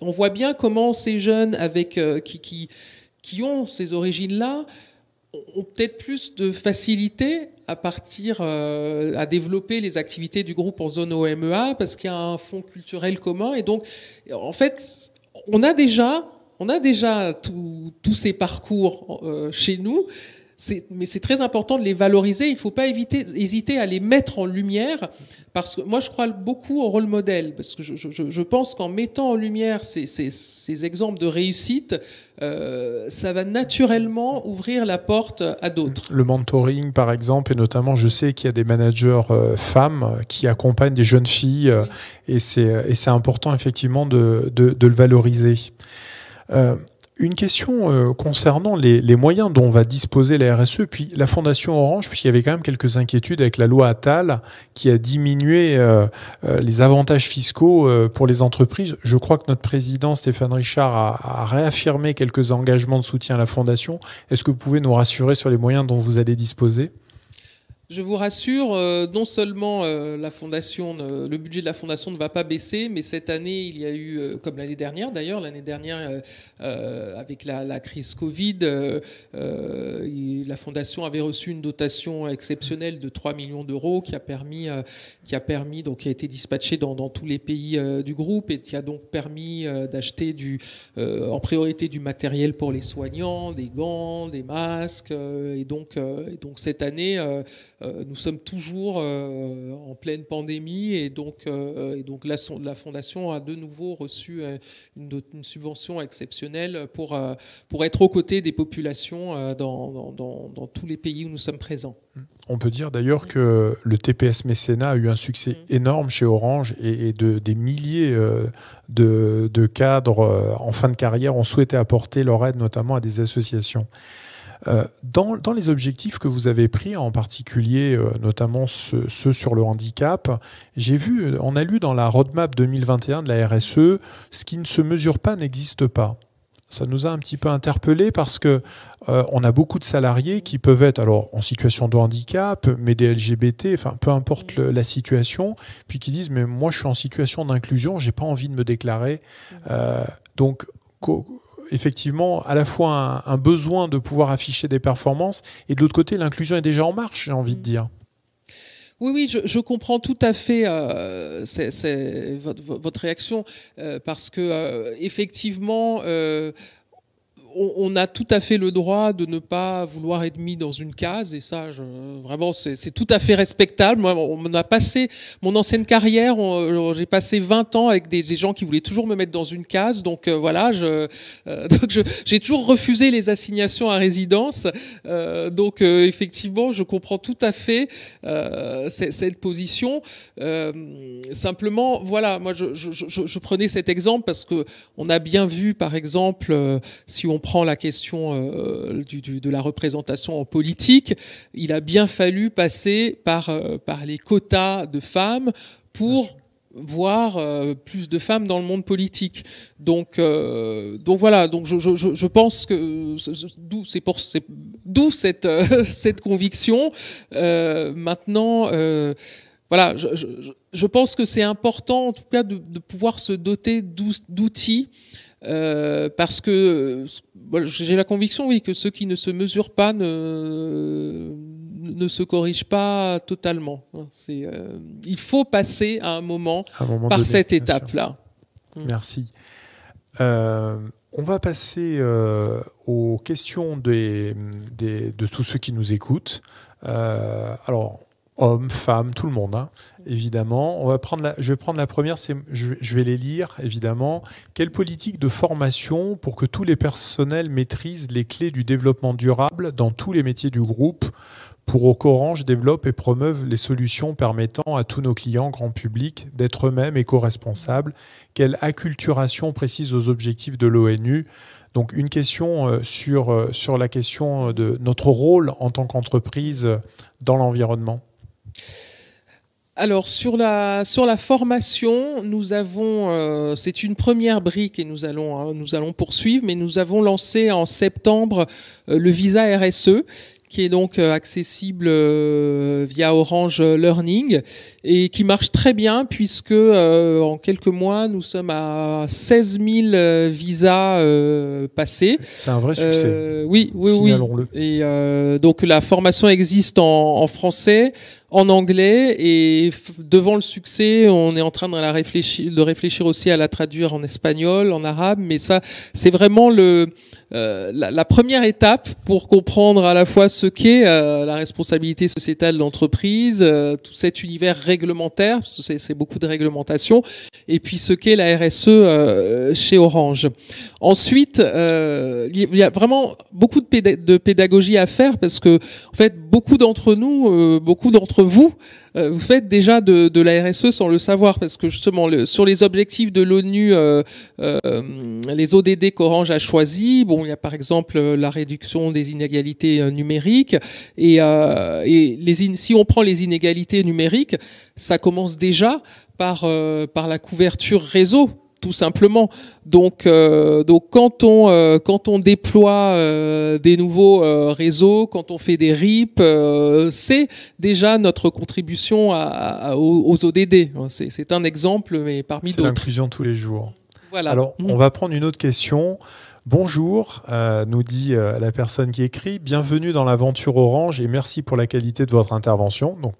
on, voit bien comment ces jeunes avec, qui, ont ces origines-là ont peut-être plus de facilité à partir à développer les activités du groupe en zone OMEA parce qu'il y a un fonds culturel commun. Et donc en fait on a déjà on a déjà tous ces parcours chez nous mais c'est très important de les valoriser. Il ne faut pas éviter, hésiter à les mettre en lumière, parce que moi je crois beaucoup au rôle modèle, parce que je, je, je pense qu'en mettant en lumière ces, ces, ces exemples de réussite, euh, ça va naturellement ouvrir la porte à d'autres. Le mentoring, par exemple, et notamment, je sais qu'il y a des managers euh, femmes qui accompagnent des jeunes filles, euh, et c'est important effectivement de, de, de le valoriser. Euh, une question euh, concernant les, moyens dont va disposer la RSE, puis la Fondation Orange, puisqu'il y avait quand même quelques inquiétudes avec la loi Attal qui a diminué euh, les avantages fiscaux pour les entreprises. Je crois que notre président Stéphane Richard a, a, réaffirmé quelques engagements de soutien à la Fondation. Est-ce que vous pouvez nous rassurer sur les moyens dont vous allez disposer? Je vous rassure, euh, non seulement euh, le budget de la fondation ne va pas baisser, mais cette année, il y a eu, euh, comme l'année dernière d'ailleurs, l'année dernière, avec la, crise Covid, la fondation avait reçu une dotation exceptionnelle de 3 millions d'euros qui a permis, qui a permis, donc qui a été dispatchée dans, dans tous les pays du groupe et qui a donc permis d'acheter du, en priorité du matériel pour les soignants, des gants, des masques, et donc, et donc cette année nous sommes toujours euh, en pleine pandémie et donc, euh, et donc la, la, Fondation a de nouveau reçu une, subvention exceptionnelle pour, pour être aux côtés des populations dans, dans, dans, tous les pays où nous sommes présents. On peut dire d'ailleurs que le TPS mécénat a eu un succès mm. énorme chez Orange et, de, des milliers de, de cadres en fin de carrière ont souhaité apporter leur aide notamment à des associations. Euh, dans, les objectifs que vous avez pris, en particulier euh, notamment ceux, sur le handicap, j'ai vu, euh, on a lu dans la roadmap 2021 de la RSE, ce qui ne se mesure pas n'existe pas. Ça nous a un petit peu interpellé parce que on a beaucoup de salariés qui peuvent être alors en situation de handicap, mais des LGBT, enfin peu importe la situation, puis qui disent mais moi je suis en situation d'inclusion, j'ai pas envie de me déclarer. donc effectivement à la fois un, besoin de pouvoir afficher des performances et de l'autre côté, l'inclusion est déjà en marche, j'ai envie de dire. Oui, oui, je, comprends tout à fait euh, votre, réaction euh, parce que euh, effectivement, on, a tout à fait le droit de ne pas vouloir être mis dans une case, et ça, je, vraiment, c'est tout à fait respectable. Moi, on a passé mon ancienne carrière, j'ai passé 20 ans avec des, gens qui voulaient toujours me mettre dans une case, donc euh, voilà, euh, [laughs] j'ai toujours refusé les assignations à résidence. Euh, donc effectivement, je comprends tout à fait cette position. simplement, voilà, moi, je, je, prenais cet exemple parce que on a bien vu, par exemple, si on prend la question euh, de la représentation en politique, il a bien fallu passer par, euh, par les quotas de femmes pour voir euh, plus de femmes dans le monde politique. Donc, donc voilà. Donc je, je, pense que d'où c'est pour d'où cette [laughs] cette conviction. maintenant. voilà, je, pense que c'est important, en tout cas, de, de pouvoir se doter d'outils euh, parce que j'ai la conviction, oui, que ceux qui ne se mesurent pas ne, ne se corrigent pas totalement. C'est, euh, il faut passer à un moment, par cette étape-là. Merci. Euh, on va passer aux questions des, des, de tous ceux qui nous écoutent. alors, hommes, femmes, tout le monde, hein, évidemment. Je vais prendre la première, je, je, vais les lire, évidemment. Quelle politique de formation pour que tous les personnels maîtrisent les clés du développement durable dans tous les métiers du groupe? Pour qu'Orange développe et promeuve les solutions permettant à tous nos clients, grand public, d'être eux-mêmes éco-responsables Quelle acculturation précise aux objectifs de l'ONU? Donc une question euh, euh, sur la question de notre rôle en tant qu'entreprise dans l'environnement. Alors sur la sur la formation, nous avons euh, c'est une première brique et nous allons hein, nous allons poursuivre, mais nous avons lancé en septembre euh, le visa RSE qui est donc euh, accessible via Orange Learning et qui marche très bien puisque en quelques mois nous sommes à 16 000 visas passés. C'est un vrai succès. oui, oui, oui. Et donc la formation existe en, en français, en anglais et devant le succès, on est en train de, la réfléchir, de réfléchir aussi à la traduire en espagnol, en arabe, mais ça, c'est vraiment le, euh, la, première étape pour comprendre à la fois ce qu'est euh, la responsabilité sociétale de l'entreprise, euh, tout cet univers réglementaire, c'est beaucoup de réglementation, et puis ce qu'est la RSE chez Orange. Ensuite, il y a vraiment beaucoup de, pédagogie à faire parce que, en fait, beaucoup d'entre nous, beaucoup d'entre vous, euh, vous faites déjà de, de, la RSE sans le savoir, parce que justement, sur les objectifs de l'ONU, euh, euh, les ODD qu'Orange a choisis, bon, il y a par exemple la réduction des inégalités numériques, et, et les si on prend les inégalités numériques, ça commence déjà par la couverture réseau tout simplement. Donc, euh, donc quand on euh, quand on déploie euh, des nouveaux réseaux, quand on fait des RIP, c'est déjà notre contribution à, aux, ODD. C'est un exemple, mais parmi d'autres. C'est l'inclusion tous les jours. Voilà. Alors, on va prendre une autre question. Bonjour, euh, nous dit euh, la personne qui écrit. Bienvenue dans l'aventure Orange et merci pour la qualité de votre intervention. Donc,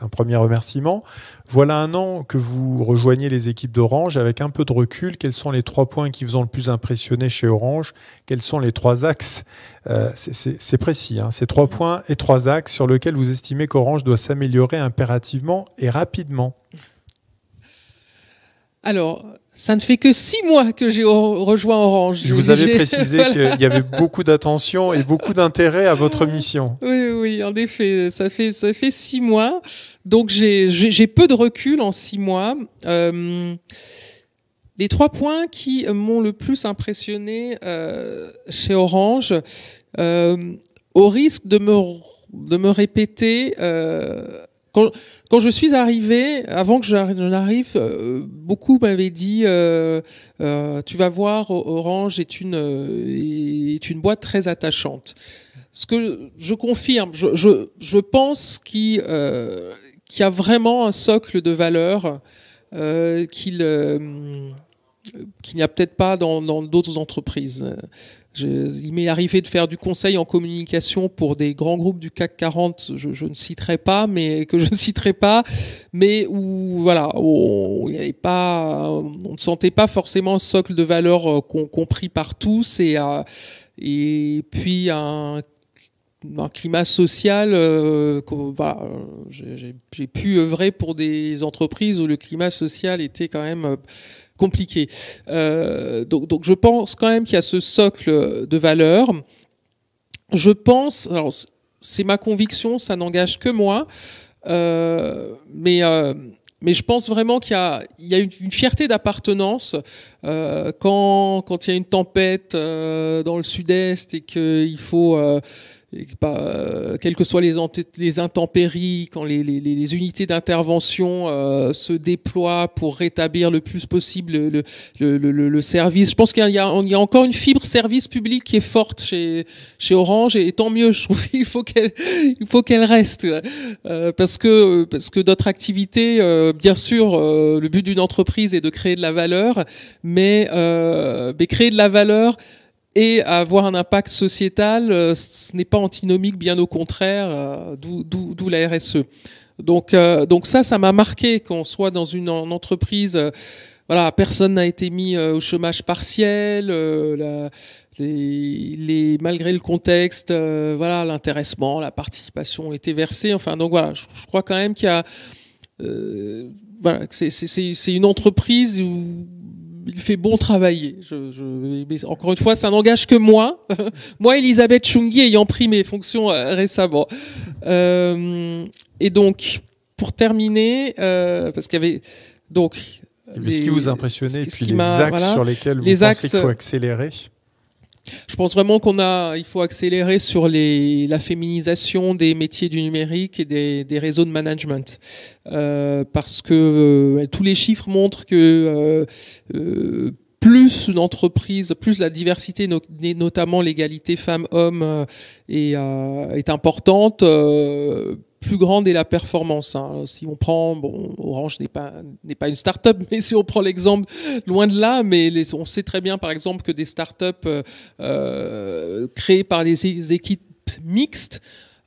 un premier remerciement. Voilà un an que vous rejoignez les équipes d'Orange. Avec un peu de recul, quels sont les trois points qui vous ont le plus impressionné chez Orange? Quels sont les trois axes? Euh, C'est précis, hein, ces trois points et trois axes sur lesquels vous estimez qu'Orange doit s'améliorer impérativement et rapidement. Alors, ça ne fait que six mois que j'ai rejoint Orange. Je vous avais précisé [laughs] qu'il y avait beaucoup d'attention et beaucoup d'intérêt à votre mission. Oui, oui, en effet, ça fait ça fait six mois. Donc j'ai peu de recul en six mois. Euh, les trois points qui m'ont le plus impressionné euh, chez Orange, euh, au risque de me de me répéter. Euh, quand, je suis arrivé, avant que je n'arrive, euh, beaucoup m'avaient dit euh, euh, Tu vas voir, Orange est une, est une boîte très attachante. Ce que je confirme, je, je, je pense qu'il y a vraiment un socle de valeurs qu'il qu'il n'y a peut-être pas dans d'autres entreprises il m'est arrivé de faire du conseil en communication pour des grands groupes du CAC 40, je, ne citerai pas, mais que je ne citerai pas, mais où voilà, on, ne sentait pas forcément un socle de valeur euh, compris par tous et, euh, et puis un un climat social, euh, j'ai pu œuvrer pour des entreprises où le climat social était quand même compliqué. Euh, donc, donc, je pense quand même qu'il y a ce socle de valeurs. Je pense, alors c'est ma conviction, ça n'engage que moi, euh, mais euh, mais je pense vraiment qu'il y y a une, fierté d'appartenance euh, quand, quand il y a une tempête euh, dans le sud-est et qu'il faut et euh, quelles que soient les, intempéries, quand les, les, les unités d'intervention euh, se déploient pour rétablir le plus possible le, le, le, le service. Je pense qu'il y, y, a encore une fibre service public qui est forte chez, chez Orange et, tant mieux. Je trouve [laughs] qu'il faut qu'elle il faut qu'elle reste euh, parce que parce que notre activité, euh, bien sûr, le but d'une entreprise est de créer de la valeur, mais, mais créer de la valeur et avoir un impact sociétal, euh, ce n'est pas antinomique, bien au contraire, euh, d'où la RSE. Donc, euh, donc ça, ça m'a marqué qu'on soit dans une entreprise. voilà, personne n'a été mis au chômage partiel. Les, malgré le contexte, voilà, l'intéressement, la participation ont été versés. Enfin, donc voilà, je, je crois quand même qu'il y a, voilà, c'est une entreprise où il fait bon travailler. Je, je, mais encore une fois, ça n'engage que moi. [laughs] moi, Elisabeth Chungi, ayant pris mes fonctions euh, récemment. Euh, et donc, pour terminer, euh, parce qu'il y avait donc. ce qui vous a impressionné, et puis les axes sur lesquels vous pensez qu'il faut accélérer je pense vraiment qu'on a, il faut accélérer sur les, la féminisation des métiers du numérique et des, des réseaux de management, euh, parce que euh, tous les chiffres montrent que euh, euh plus une entreprise, plus la diversité, notamment l'égalité femmes-hommes, est, est, importante, plus grande est la performance. Hein. Si on prend, Orange n'est pas n'est pas une start-up, [laughs] mais si on prend l'exemple loin de là, mais on sait très bien, par exemple, que des start-up euh, euh créées par des équipes mixtes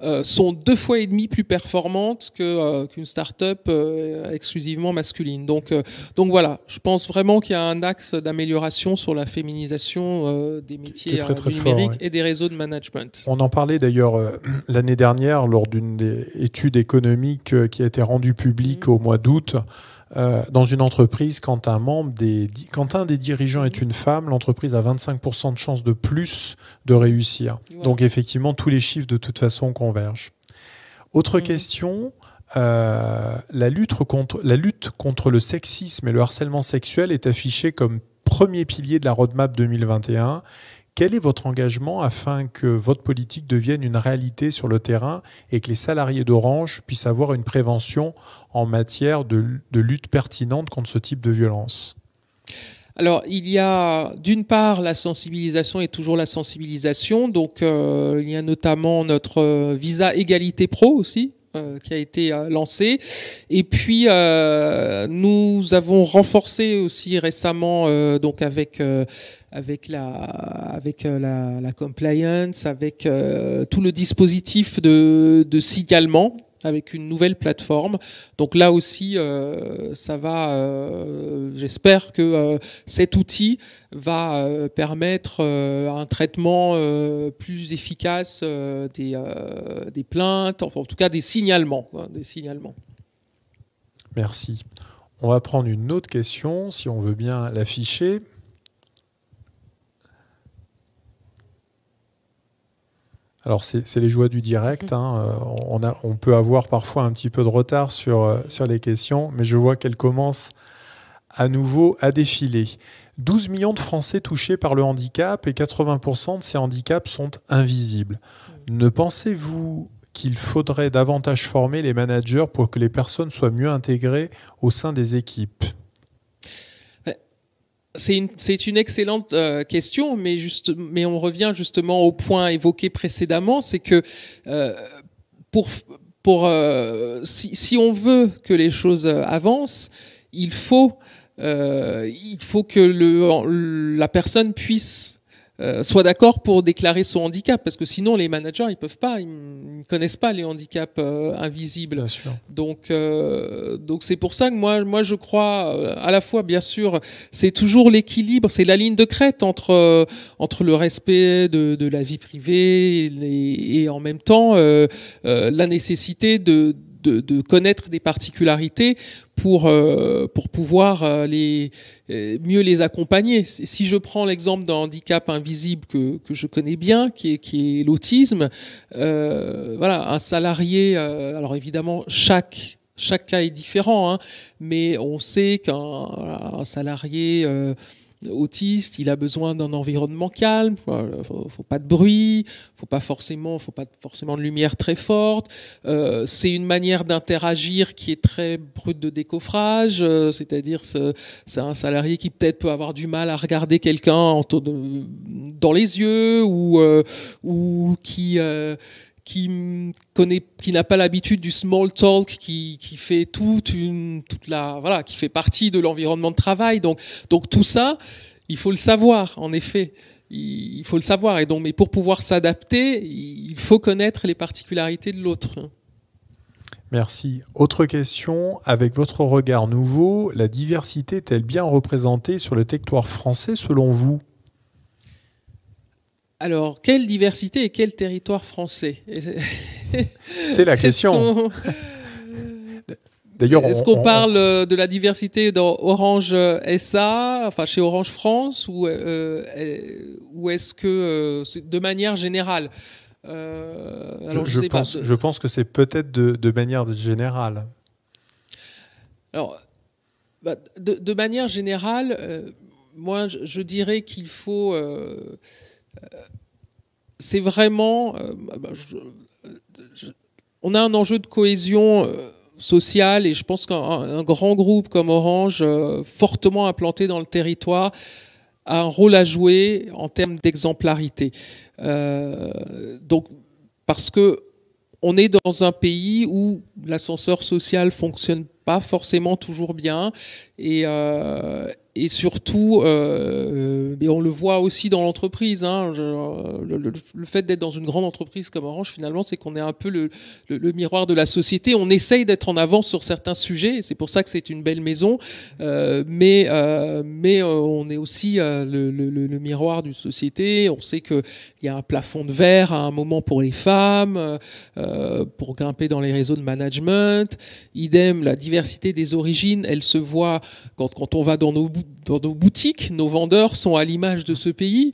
euh, sont deux fois et demi plus performantes que euh, qu'une start-up euh, exclusivement masculine. Donc donc voilà, je pense vraiment qu'il y a un axe d'amélioration sur la féminisation des métiers très, très, numériques et des réseaux de management. On en parlait d'ailleurs l'année dernière lors d'une des études économiques qui a été rendue publique mmh. au mois d'août. Euh, dans une entreprise, quand un, membre des, quand un des dirigeants est une femme, l'entreprise a 25% de chances de plus de réussir. Donc effectivement, tous les chiffres de toute façon convergent. Autre mhm. question, euh, la, lutte contre, la lutte contre le sexisme et le harcèlement sexuel est affichée comme premier pilier de la roadmap 2021 quel est votre engagement afin que votre politique devienne une réalité sur le terrain et que les salariés d'Orange puissent avoir une prévention en matière de, lutte pertinente contre ce type de violence? Alors, il y a d'une part la sensibilisation et toujours la sensibilisation. Donc, euh, il y a notamment notre euh, visa égalité pro aussi, euh, qui a été lancé. Et puis nous avons renforcé aussi récemment, donc avec avec la avec la, la compliance, avec tout le dispositif de, de signalement avec une nouvelle plateforme. Donc là aussi, euh, ça va. Euh, j'espère que euh, cet outil va permettre un traitement plus efficace des, des plaintes, enfin en tout cas des signalements, des signalements. Merci. On va prendre une autre question, si on veut bien l'afficher. Alors c'est les joies du direct. Hein. Euh, on, a, on, peut avoir parfois un petit peu de retard sur, euh, sur les questions, mais je vois qu'elles commencent à nouveau à défiler. 12 millions de Français touchés par le handicap et 80% de ces handicaps sont invisibles. Ne pensez-vous qu'il faudrait davantage former les managers pour que les personnes soient mieux intégrées au sein des équipes? C'est une, excellente euh, question, mais, juste, mais on revient justement au point évoqué précédemment, c'est que euh, pour, euh, si, si, on veut que les choses avancent, il faut, il faut que le, la personne puisse euh, soit d'accord pour déclarer son handicap, parce que sinon les managers ils peuvent pas, ils ne connaissent pas les handicaps euh, invisibles. Donc euh, donc c'est pour ça que moi moi je crois à la fois bien sûr c'est toujours l'équilibre, c'est la ligne de crête entre entre le respect de, de la vie privée et, et en même temps la nécessité de de, connaître des particularités pour, euh, pour pouvoir euh, les, euh, mieux les accompagner. Si je prends l'exemple d'un handicap invisible que, que, je connais bien, qui est, qui est l'autisme, voilà, un salarié, alors évidemment, chaque chaque cas est différent, hein, mais on sait qu'un salarié autiste, il a besoin d'un environnement calme, faut, faut pas de bruit, faut pas forcément, faut pas forcément de lumière très forte. Euh, c'est une manière d'interagir qui est très brute de décoffrage, euh, c'est-à-dire c'est un salarié qui peut-être peut avoir du mal à regarder quelqu'un dans les yeux ou euh, ou qui qui connaît, qui n'a pas l'habitude du small talk, qui, qui fait toute une, toute la, voilà, qui fait partie de l'environnement de travail. Donc, donc tout ça, il faut le savoir, en effet. Il faut le savoir. Et donc, mais pour pouvoir s'adapter, il faut connaître les particularités de l'autre. Merci. Autre question, avec votre regard nouveau, la diversité est-elle bien représentée sur le territoire français selon vous? Alors, quelle diversité et quel territoire français [laughs] C'est la question. D'ailleurs, est-ce qu'on parle euh, de la diversité dans Orange euh, SA, enfin chez Orange France, ou, euh, ou est-ce que de manière générale je, pense, je, pense, que c'est peut-être de, manière générale. Alors, bah, de, manière générale, moi, je, dirais qu'il faut c'est vraiment. Euh, bah, on a un enjeu de cohésion euh, sociale et je pense qu'un grand groupe comme Orange, euh, fortement implanté dans le territoire, a un rôle à jouer en termes d'exemplarité. donc, parce que on est dans un pays où l'ascenseur social fonctionne pas forcément toujours bien et, et surtout, euh, et on le voit aussi dans l'entreprise, hein, le, le, fait d'être dans une grande entreprise comme Orange, finalement, c'est qu'on est un peu le, miroir de la société. On essaye d'être en avance sur certains sujets, et c'est pour ça que c'est une belle maison, euh, mais, euh, euh, on est aussi euh, le, miroir d'une société. On sait qu'il y a un plafond de verre à un moment pour les femmes, euh, pour grimper dans les réseaux de management. Idem, la diversité des origines, elle se voit quand, quand on va dans nos dans nos boutiques, nos vendeurs sont à l'image de ce pays.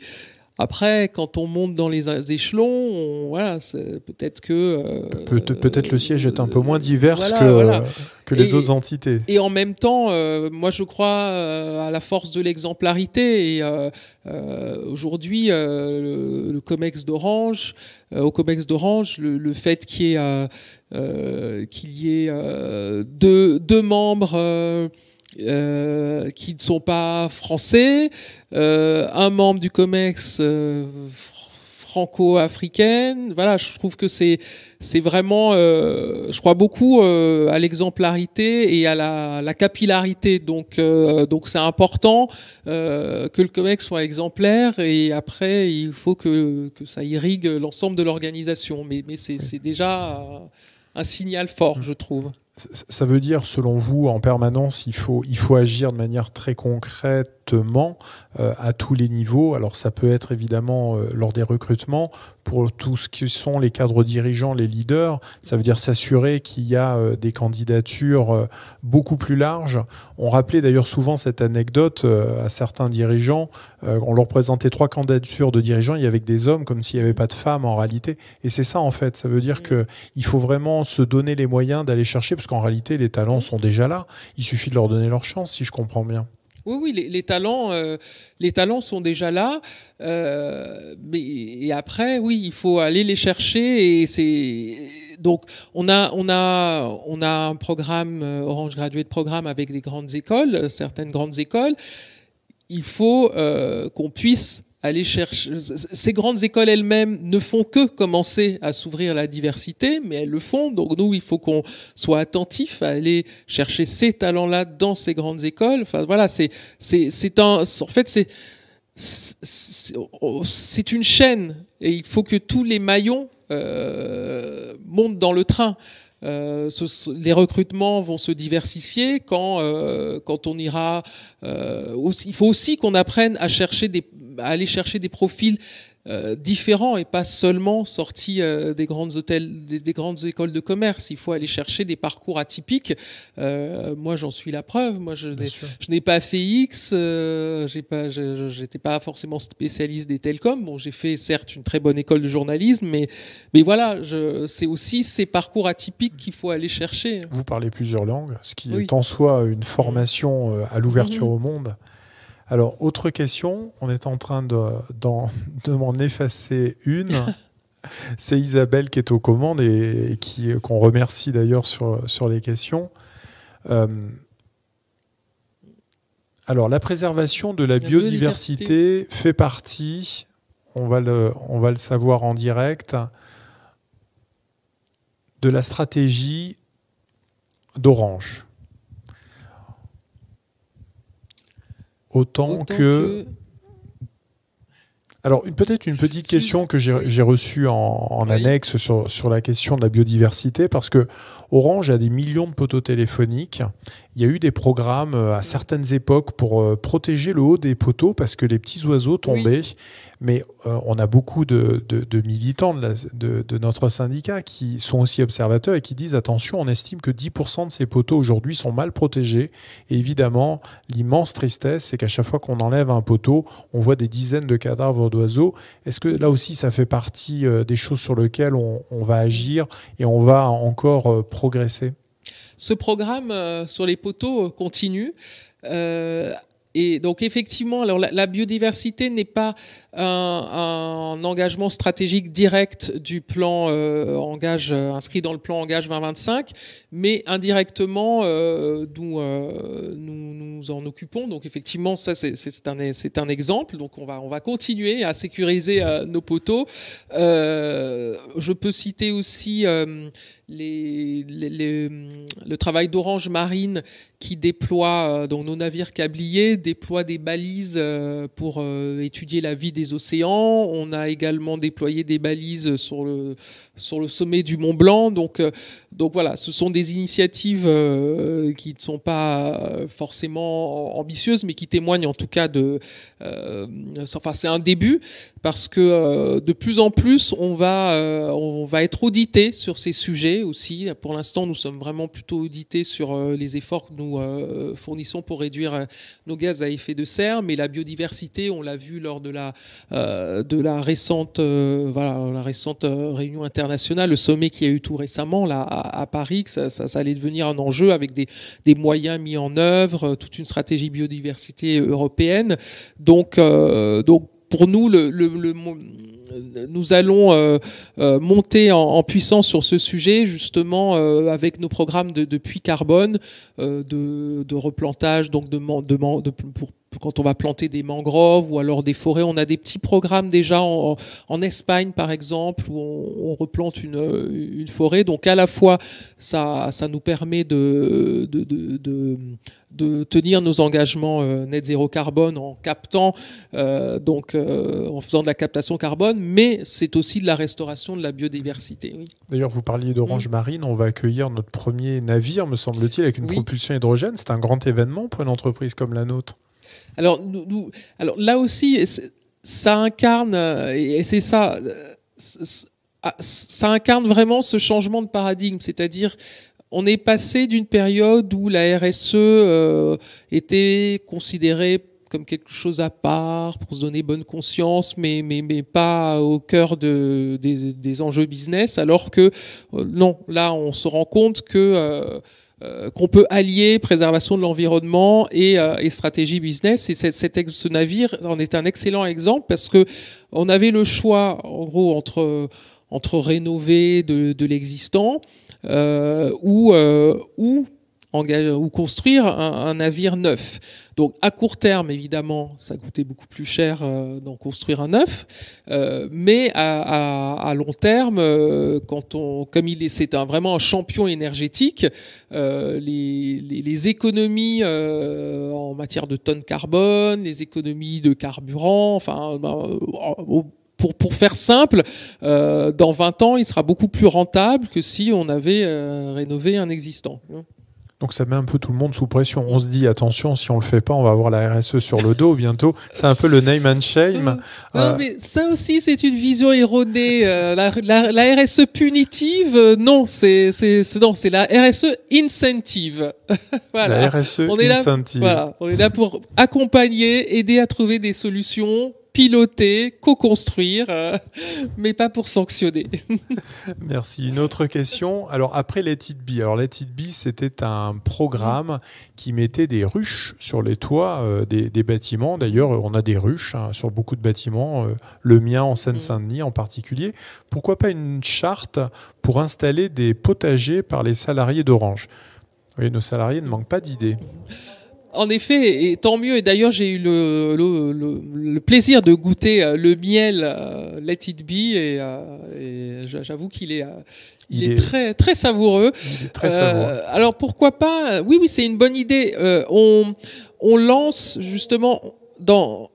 Après, quand on monte dans les échelons, voilà, peut-être que euh, peut-être le siège est un peu moins divers que, que les autres entités. Et en même temps, euh, moi je crois euh, à la force de l'exemplarité. Et aujourd'hui, le, Comex d'Orange, au Comex d'Orange, le, fait qu'il y ait qu'il y ait deux, deux membres euh, qui ne sont pas français, euh, un membre du COMEX euh, franco-africaine. Voilà, je trouve que c'est c'est vraiment, je crois beaucoup à l'exemplarité et à la, la capillarité. Donc donc c'est important que le COMEX soit exemplaire et après il faut que que ça irrigue l'ensemble de l'organisation. Mais mais c'est déjà un signal fort, je trouve. Ça veut dire, selon vous, en permanence, il faut, il faut agir de manière très concrète euh, à tous les niveaux. Alors ça peut être évidemment euh, lors des recrutements pour tout ce qui sont les cadres dirigeants, les leaders. Ça veut dire s'assurer qu'il y a euh, des candidatures beaucoup plus larges. On rappelait d'ailleurs souvent cette anecdote à certains dirigeants. on leur présentait trois candidatures de dirigeants, il y avait que des hommes, comme s'il n'y avait pas de femmes en réalité. Et c'est ça en fait. Ça veut dire qu'il faut vraiment se donner les moyens d'aller chercher, parce qu'en réalité les talents sont déjà là. Il suffit de leur donner leur chance, si je comprends bien. Oui, oui, les, talents, euh, les talents sont déjà là. Euh, et après, oui, il faut aller les chercher. Donc on a, un programme euh, Orange Graduate Programme avec des grandes écoles, certaines grandes écoles. Il faut qu'on puisse aller chercher. Ces grandes écoles elles-mêmes ne font que commencer à s'ouvrir la diversité, mais elles le font. Donc nous, il faut qu'on soit attentif à aller chercher ces talents-là dans ces grandes écoles. Enfin voilà, c'est c'est. En fait, c'est c'est une chaîne et il faut que tous les maillons euh, montent dans le train. Euh, les recrutements vont se diversifier quand euh, quand on ira. Aussi, il faut aussi qu'on apprenne à chercher des à aller chercher des profils euh, différents et pas seulement sortis euh, des grandes hôtels, des, grandes écoles de commerce. Il faut aller chercher des parcours atypiques. Euh, moi, j'en suis la preuve. Moi, je n'ai pas fait X. j'ai pas, j'étais pas forcément spécialiste des télécoms. Bon, j'ai fait certes une très bonne école de journalisme, mais mais voilà, c'est aussi ces parcours atypiques qu'il faut aller chercher. Vous parlez plusieurs langues, ce qui est en soi une formation à l'ouverture mm-hmm. au monde. Alors, autre question, on est en train de, de m'en effacer une. [laughs] C'est Isabelle qui est aux commandes et, qui qu'on remercie d'ailleurs sur, sur les questions. Euh, alors, la préservation de la, biodiversité, fait partie, on va, le, on va le savoir en direct, de la stratégie d'Orange. Autant, que... Alors, peut-être une petite question que j'ai reçue en, annexe sur, sur, la question de la biodiversité, parce que Orange a des millions de poteaux téléphoniques. Il y a eu des programmes euh, à certaines époques pour euh, protéger le haut des poteaux, parce que les petits oiseaux tombaient. Mais euh, on a beaucoup de, militants de, notre syndicat qui sont aussi observateurs et qui disent attention, on estime que 10% de ces poteaux aujourd'hui sont mal protégés. Et évidemment, l'immense tristesse, c'est qu'à chaque fois qu'on enlève un poteau, on voit des dizaines de cadavres d'oiseaux. Est-ce que là aussi, ça fait partie euh, des choses sur lesquelles on, va agir et on va encore euh, progresser? Ce programme sur les poteaux continue. Et donc effectivement, alors la, biodiversité n'est pas un, engagement stratégique direct du plan euh, engage euh, inscrit dans le plan engage 2025, mais indirectement euh, nous, nous, en occupons. Donc effectivement, ça c'est un c'est un exemple. Donc on va on va continuer à sécuriser nos poteaux. je peux citer aussi les, le travail d'Orange Marine qui déploie, donc nos navires câbliers déploient des balises pour étudier la vie des océans. On a également déployé des balises sur le, sur le sommet du Mont Blanc. Donc, donc voilà, ce sont des initiatives qui ne sont pas forcément ambitieuses, mais qui témoignent en tout cas de... enfin, c'est un début parce que de plus en plus, on va, on va être audité sur ces sujets aussi. Pour l'instant, nous sommes vraiment plutôt audités sur les efforts que nous euh, fournissons pour réduire euh, nos gaz à effet de serre, mais la biodiversité, on l'a vu lors de la, euh, de la récente, voilà, la récente réunion internationale, le sommet qui a eu tout récemment là, à, Paris, que ça, ça, allait devenir un enjeu avec des, des, moyens mis en œuvre, toute une stratégie biodiversité européenne. Donc, donc pour nous, le nous allons euh, euh, monter en, puissance sur ce sujet, justement euh, avec nos programmes de, puits carbone, de, replantage, donc de, quand on va planter des mangroves ou alors des forêts. On a des petits programmes déjà en, en Espagne, par exemple, où on, on, replante une, une forêt. Donc à la fois, ça, ça nous permet de, de, de, de tenir nos engagements euh, net zéro carbone en captant, euh, donc euh, en faisant de la captation carbone, mais c'est aussi de la restauration de la biodiversité. Oui. D'ailleurs, vous parliez d'Orange mm. Marine, on va accueillir notre premier navire, me semble-t-il, avec une propulsion hydrogène. C'est un grand événement pour une entreprise comme la nôtre. Alors, là aussi, ça incarne, et c'est ça, ah, ça incarne vraiment ce changement de paradigme, c'est-à-dire on est passé d'une période où la RSE euh, était considérée comme quelque chose à part pour se donner bonne conscience, mais, mais, mais pas au cœur de, des, enjeux business, alors que euh, non, là on se rend compte que euh, qu'on peut allier préservation de l'environnement et, et, stratégie business. Et cet, ce navire en est un excellent exemple parce que on avait le choix, en gros, entre entre rénover de, de l'existant euh, ou, euh, ou, ou construire un, navire neuf. Donc à court terme, évidemment, ça coûtait beaucoup plus cher euh, d'en construire un neuf, mais à, long terme, quand on, comme il est, c'est un, vraiment un champion énergétique, les, économies en matière de tonnes carbone, les économies de carburant, enfin, ben, pour, pour faire simple, euh, dans 20 ans, il sera beaucoup plus rentable que si on avait euh, rénové un existant. Donc ça met un peu tout le monde sous pression. On se dit attention, si on le fait pas, on va avoir la RSE sur le dos bientôt. C'est un peu le name and shame. Non, euh, mais ça aussi c'est une vision erronée. Euh, la, la, RSE punitive, euh, non, c'est c'est non, c'est la RSE incentive. [laughs] voilà. La RSE on est incentive. Là, voilà, on est là pour accompagner, aider à trouver des solutions piloter, co-construire, euh, mais pas pour sanctionner. [laughs] Merci. Une autre question. Alors après Let It alors Let It c'était un programme qui mettait des ruches sur les toits euh, des, bâtiments. D'ailleurs, on a des ruches hein, sur beaucoup de bâtiments, euh, le mien en Seine-Saint-Denis en particulier. Pourquoi pas une charte pour installer des potagers par les salariés d'Orange? Oui, nos salariés ne manquent pas d'idées en effet, et tant mieux. Et d'ailleurs, j'ai eu le, le, plaisir de goûter euh, le miel euh, Let It Be, et, euh, j'avoue qu'il est, il, est, très très savoureux. Il est très savoureux. alors pourquoi pas? Oui, oui, c'est une bonne idée. on on lance justement dans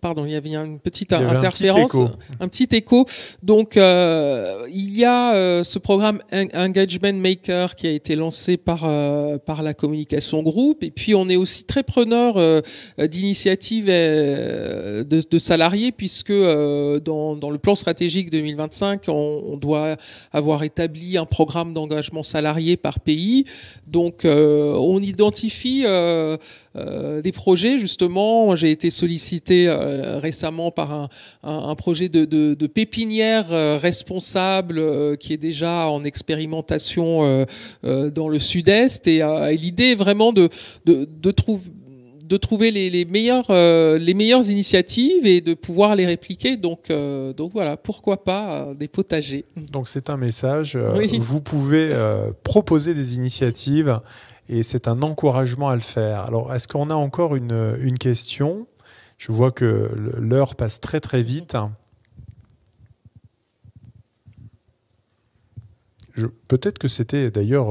pardon, il y avait une petite interférence, un petit, écho. Donc, euh, il y a euh, ce programme Engagement Maker qui a été lancé par euh, par la communication groupe, et puis on est aussi très preneur d'initiatives de, de, salariés, puisque dans, dans le plan stratégique 2025, on, on doit avoir établi un programme d'engagement salarié par pays. Donc, on identifie des projets. Justement, j'ai été sollicité euh, récemment par un, un, projet de, de, de pépinière euh, responsable euh, qui est déjà en expérimentation dans le sud-est. Et, l'idée est vraiment de, de, de trouver de trouver les, les meilleures les meilleures initiatives et de pouvoir les répliquer donc donc voilà pourquoi pas des potagers donc c'est un message vous pouvez proposer des initiatives et c'est un encouragement à le faire alors est-ce qu'on a encore une, question? Je vois que l'heure passe très très vite. peut-être que c'était d'ailleurs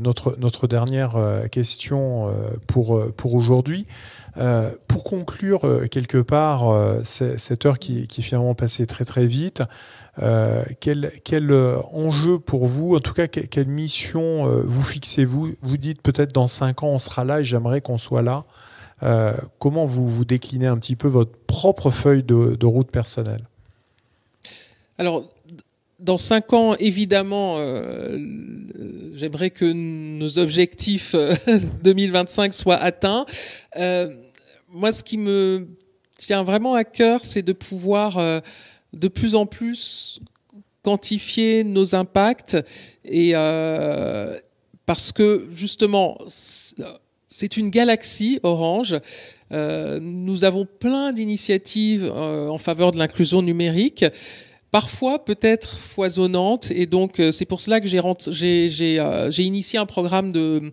notre, notre dernière question pour, pour aujourd'hui. pour conclure quelque part cette heure qui, qui finalement passée très très vite, quel, quel enjeu pour vous, en tout cas quelle mission vous fixez-vous? Vous dites peut-être dans cinq ans on sera là et j'aimerais qu'on soit là. comment vous, vous déclinez un petit peu votre propre feuille de, de route personnelle? Alors, dans cinq ans, évidemment, euh, j'aimerais que nos objectifs 2025 euh, [laughs] soient atteints. Euh, moi, ce qui me tient vraiment à cœur, c'est de pouvoir de plus en plus quantifier nos impacts et parce que justement, c'est une galaxie orange. nous avons plein d'initiatives en faveur de l'inclusion numérique parfois peut-être foisonnante. Et donc, euh, c'est pour cela que j'ai euh, initié un programme de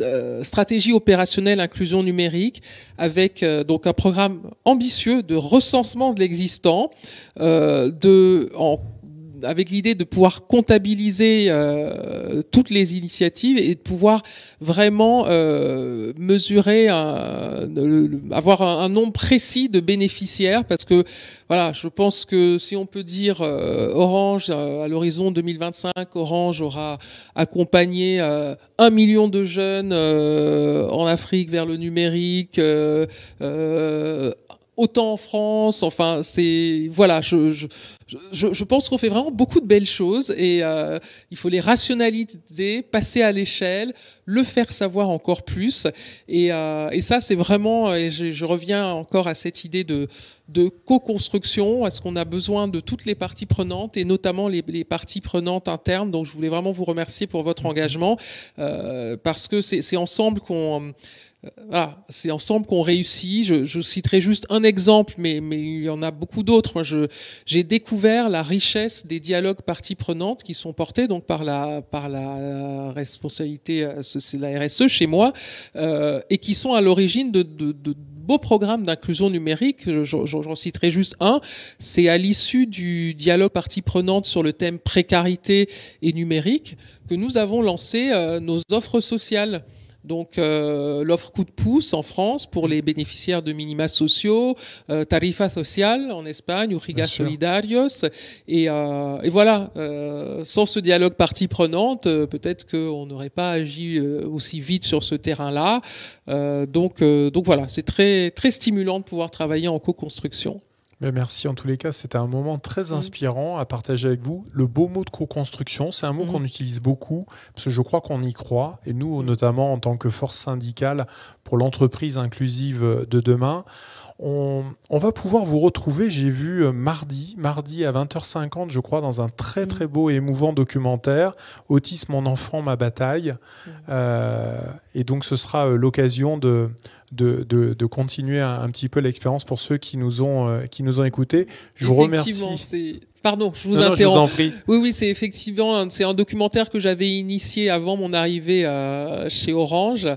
euh, stratégie opérationnelle inclusion numérique avec donc un programme ambitieux de recensement de l'existant, de en avec l'idée de pouvoir comptabiliser euh, toutes les initiatives et de pouvoir vraiment euh, mesurer, un, avoir un, nombre précis de bénéficiaires, parce que voilà, je pense que si on peut dire euh, Orange à l'horizon 2025, Orange aura accompagné un million de jeunes en Afrique vers le numérique autant en France. Enfin, c'est voilà, je, je, je, pense qu'on fait vraiment beaucoup de belles choses et euh, il faut les rationaliser, passer à l'échelle, le faire savoir encore plus. Et, euh, et ça, c'est vraiment, et je, reviens encore à cette idée de, de co-construction. Est-ce qu'on a besoin de toutes les parties prenantes et notamment les, parties prenantes internes Donc, je voulais vraiment vous remercier pour votre engagement euh, parce que c'est ensemble qu'on voilà, c'est ensemble qu'on réussit. Je, je, citerai juste un exemple, mais, mais il y en a beaucoup d'autres. Moi, j'ai découvert la richesse des dialogues parties prenantes qui sont portés donc par la, par la responsabilité, euh, c'est la RSE chez moi, euh, et qui sont à l'origine de, de, de beaux programmes d'inclusion numérique. J'en citerai juste un. C'est à l'issue du dialogue parties prenantes sur le thème précarité et numérique que nous avons lancé euh, nos offres sociales. Donc euh, l'offre coup de pouce en France pour les bénéficiaires de minima sociaux, euh, Tarifa Social en Espagne, Uriga Solidarios. Et, euh, et voilà, euh, sans ce dialogue partie prenante, euh, peut-être qu'on n'aurait pas agi euh, aussi vite sur ce terrain-là. donc, donc voilà, c'est très, très stimulant de pouvoir travailler en co-construction merci en tous les cas, c'était un moment très mm. inspirant à partager avec vous. Le beau mot de co-construction, c'est un mot mm. qu'on utilise beaucoup parce que je crois qu'on y croit. Et nous, mm. notamment en tant que force syndicale pour l'entreprise inclusive de demain, on, va pouvoir vous retrouver, j'ai vu euh, mardi, mardi à 20h50, je crois, dans un très très beau et émouvant documentaire, Autisme, mon enfant, ma bataille. Euh, et donc ce sera euh, l'occasion de, de, continuer un, petit peu l'expérience pour ceux qui nous ont, qui nous ont écoutés. Je vous remercie. Pardon, je vous interromps. Oui, oui, c'est effectivement c'est un documentaire que j'avais initié avant mon arrivée chez Orange.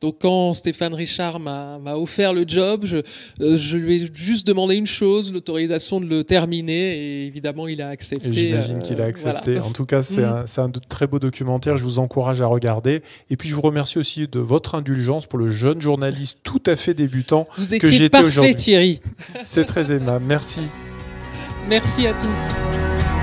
Donc quand Stéphane Richard m'a offert le job, je, euh, je, lui ai juste demandé une chose, l'autorisation de le terminer, et évidemment il a accepté. J'imagine qu'il a euh, accepté. En tout cas, c'est mm. un, un, très beau documentaire, je vous encourage à regarder. Et puis je vous remercie aussi de votre indulgence pour le jeune journaliste tout à fait débutant vous que j'étais aujourd'hui. Thierry. C'est très aimable, merci. Merci à tous.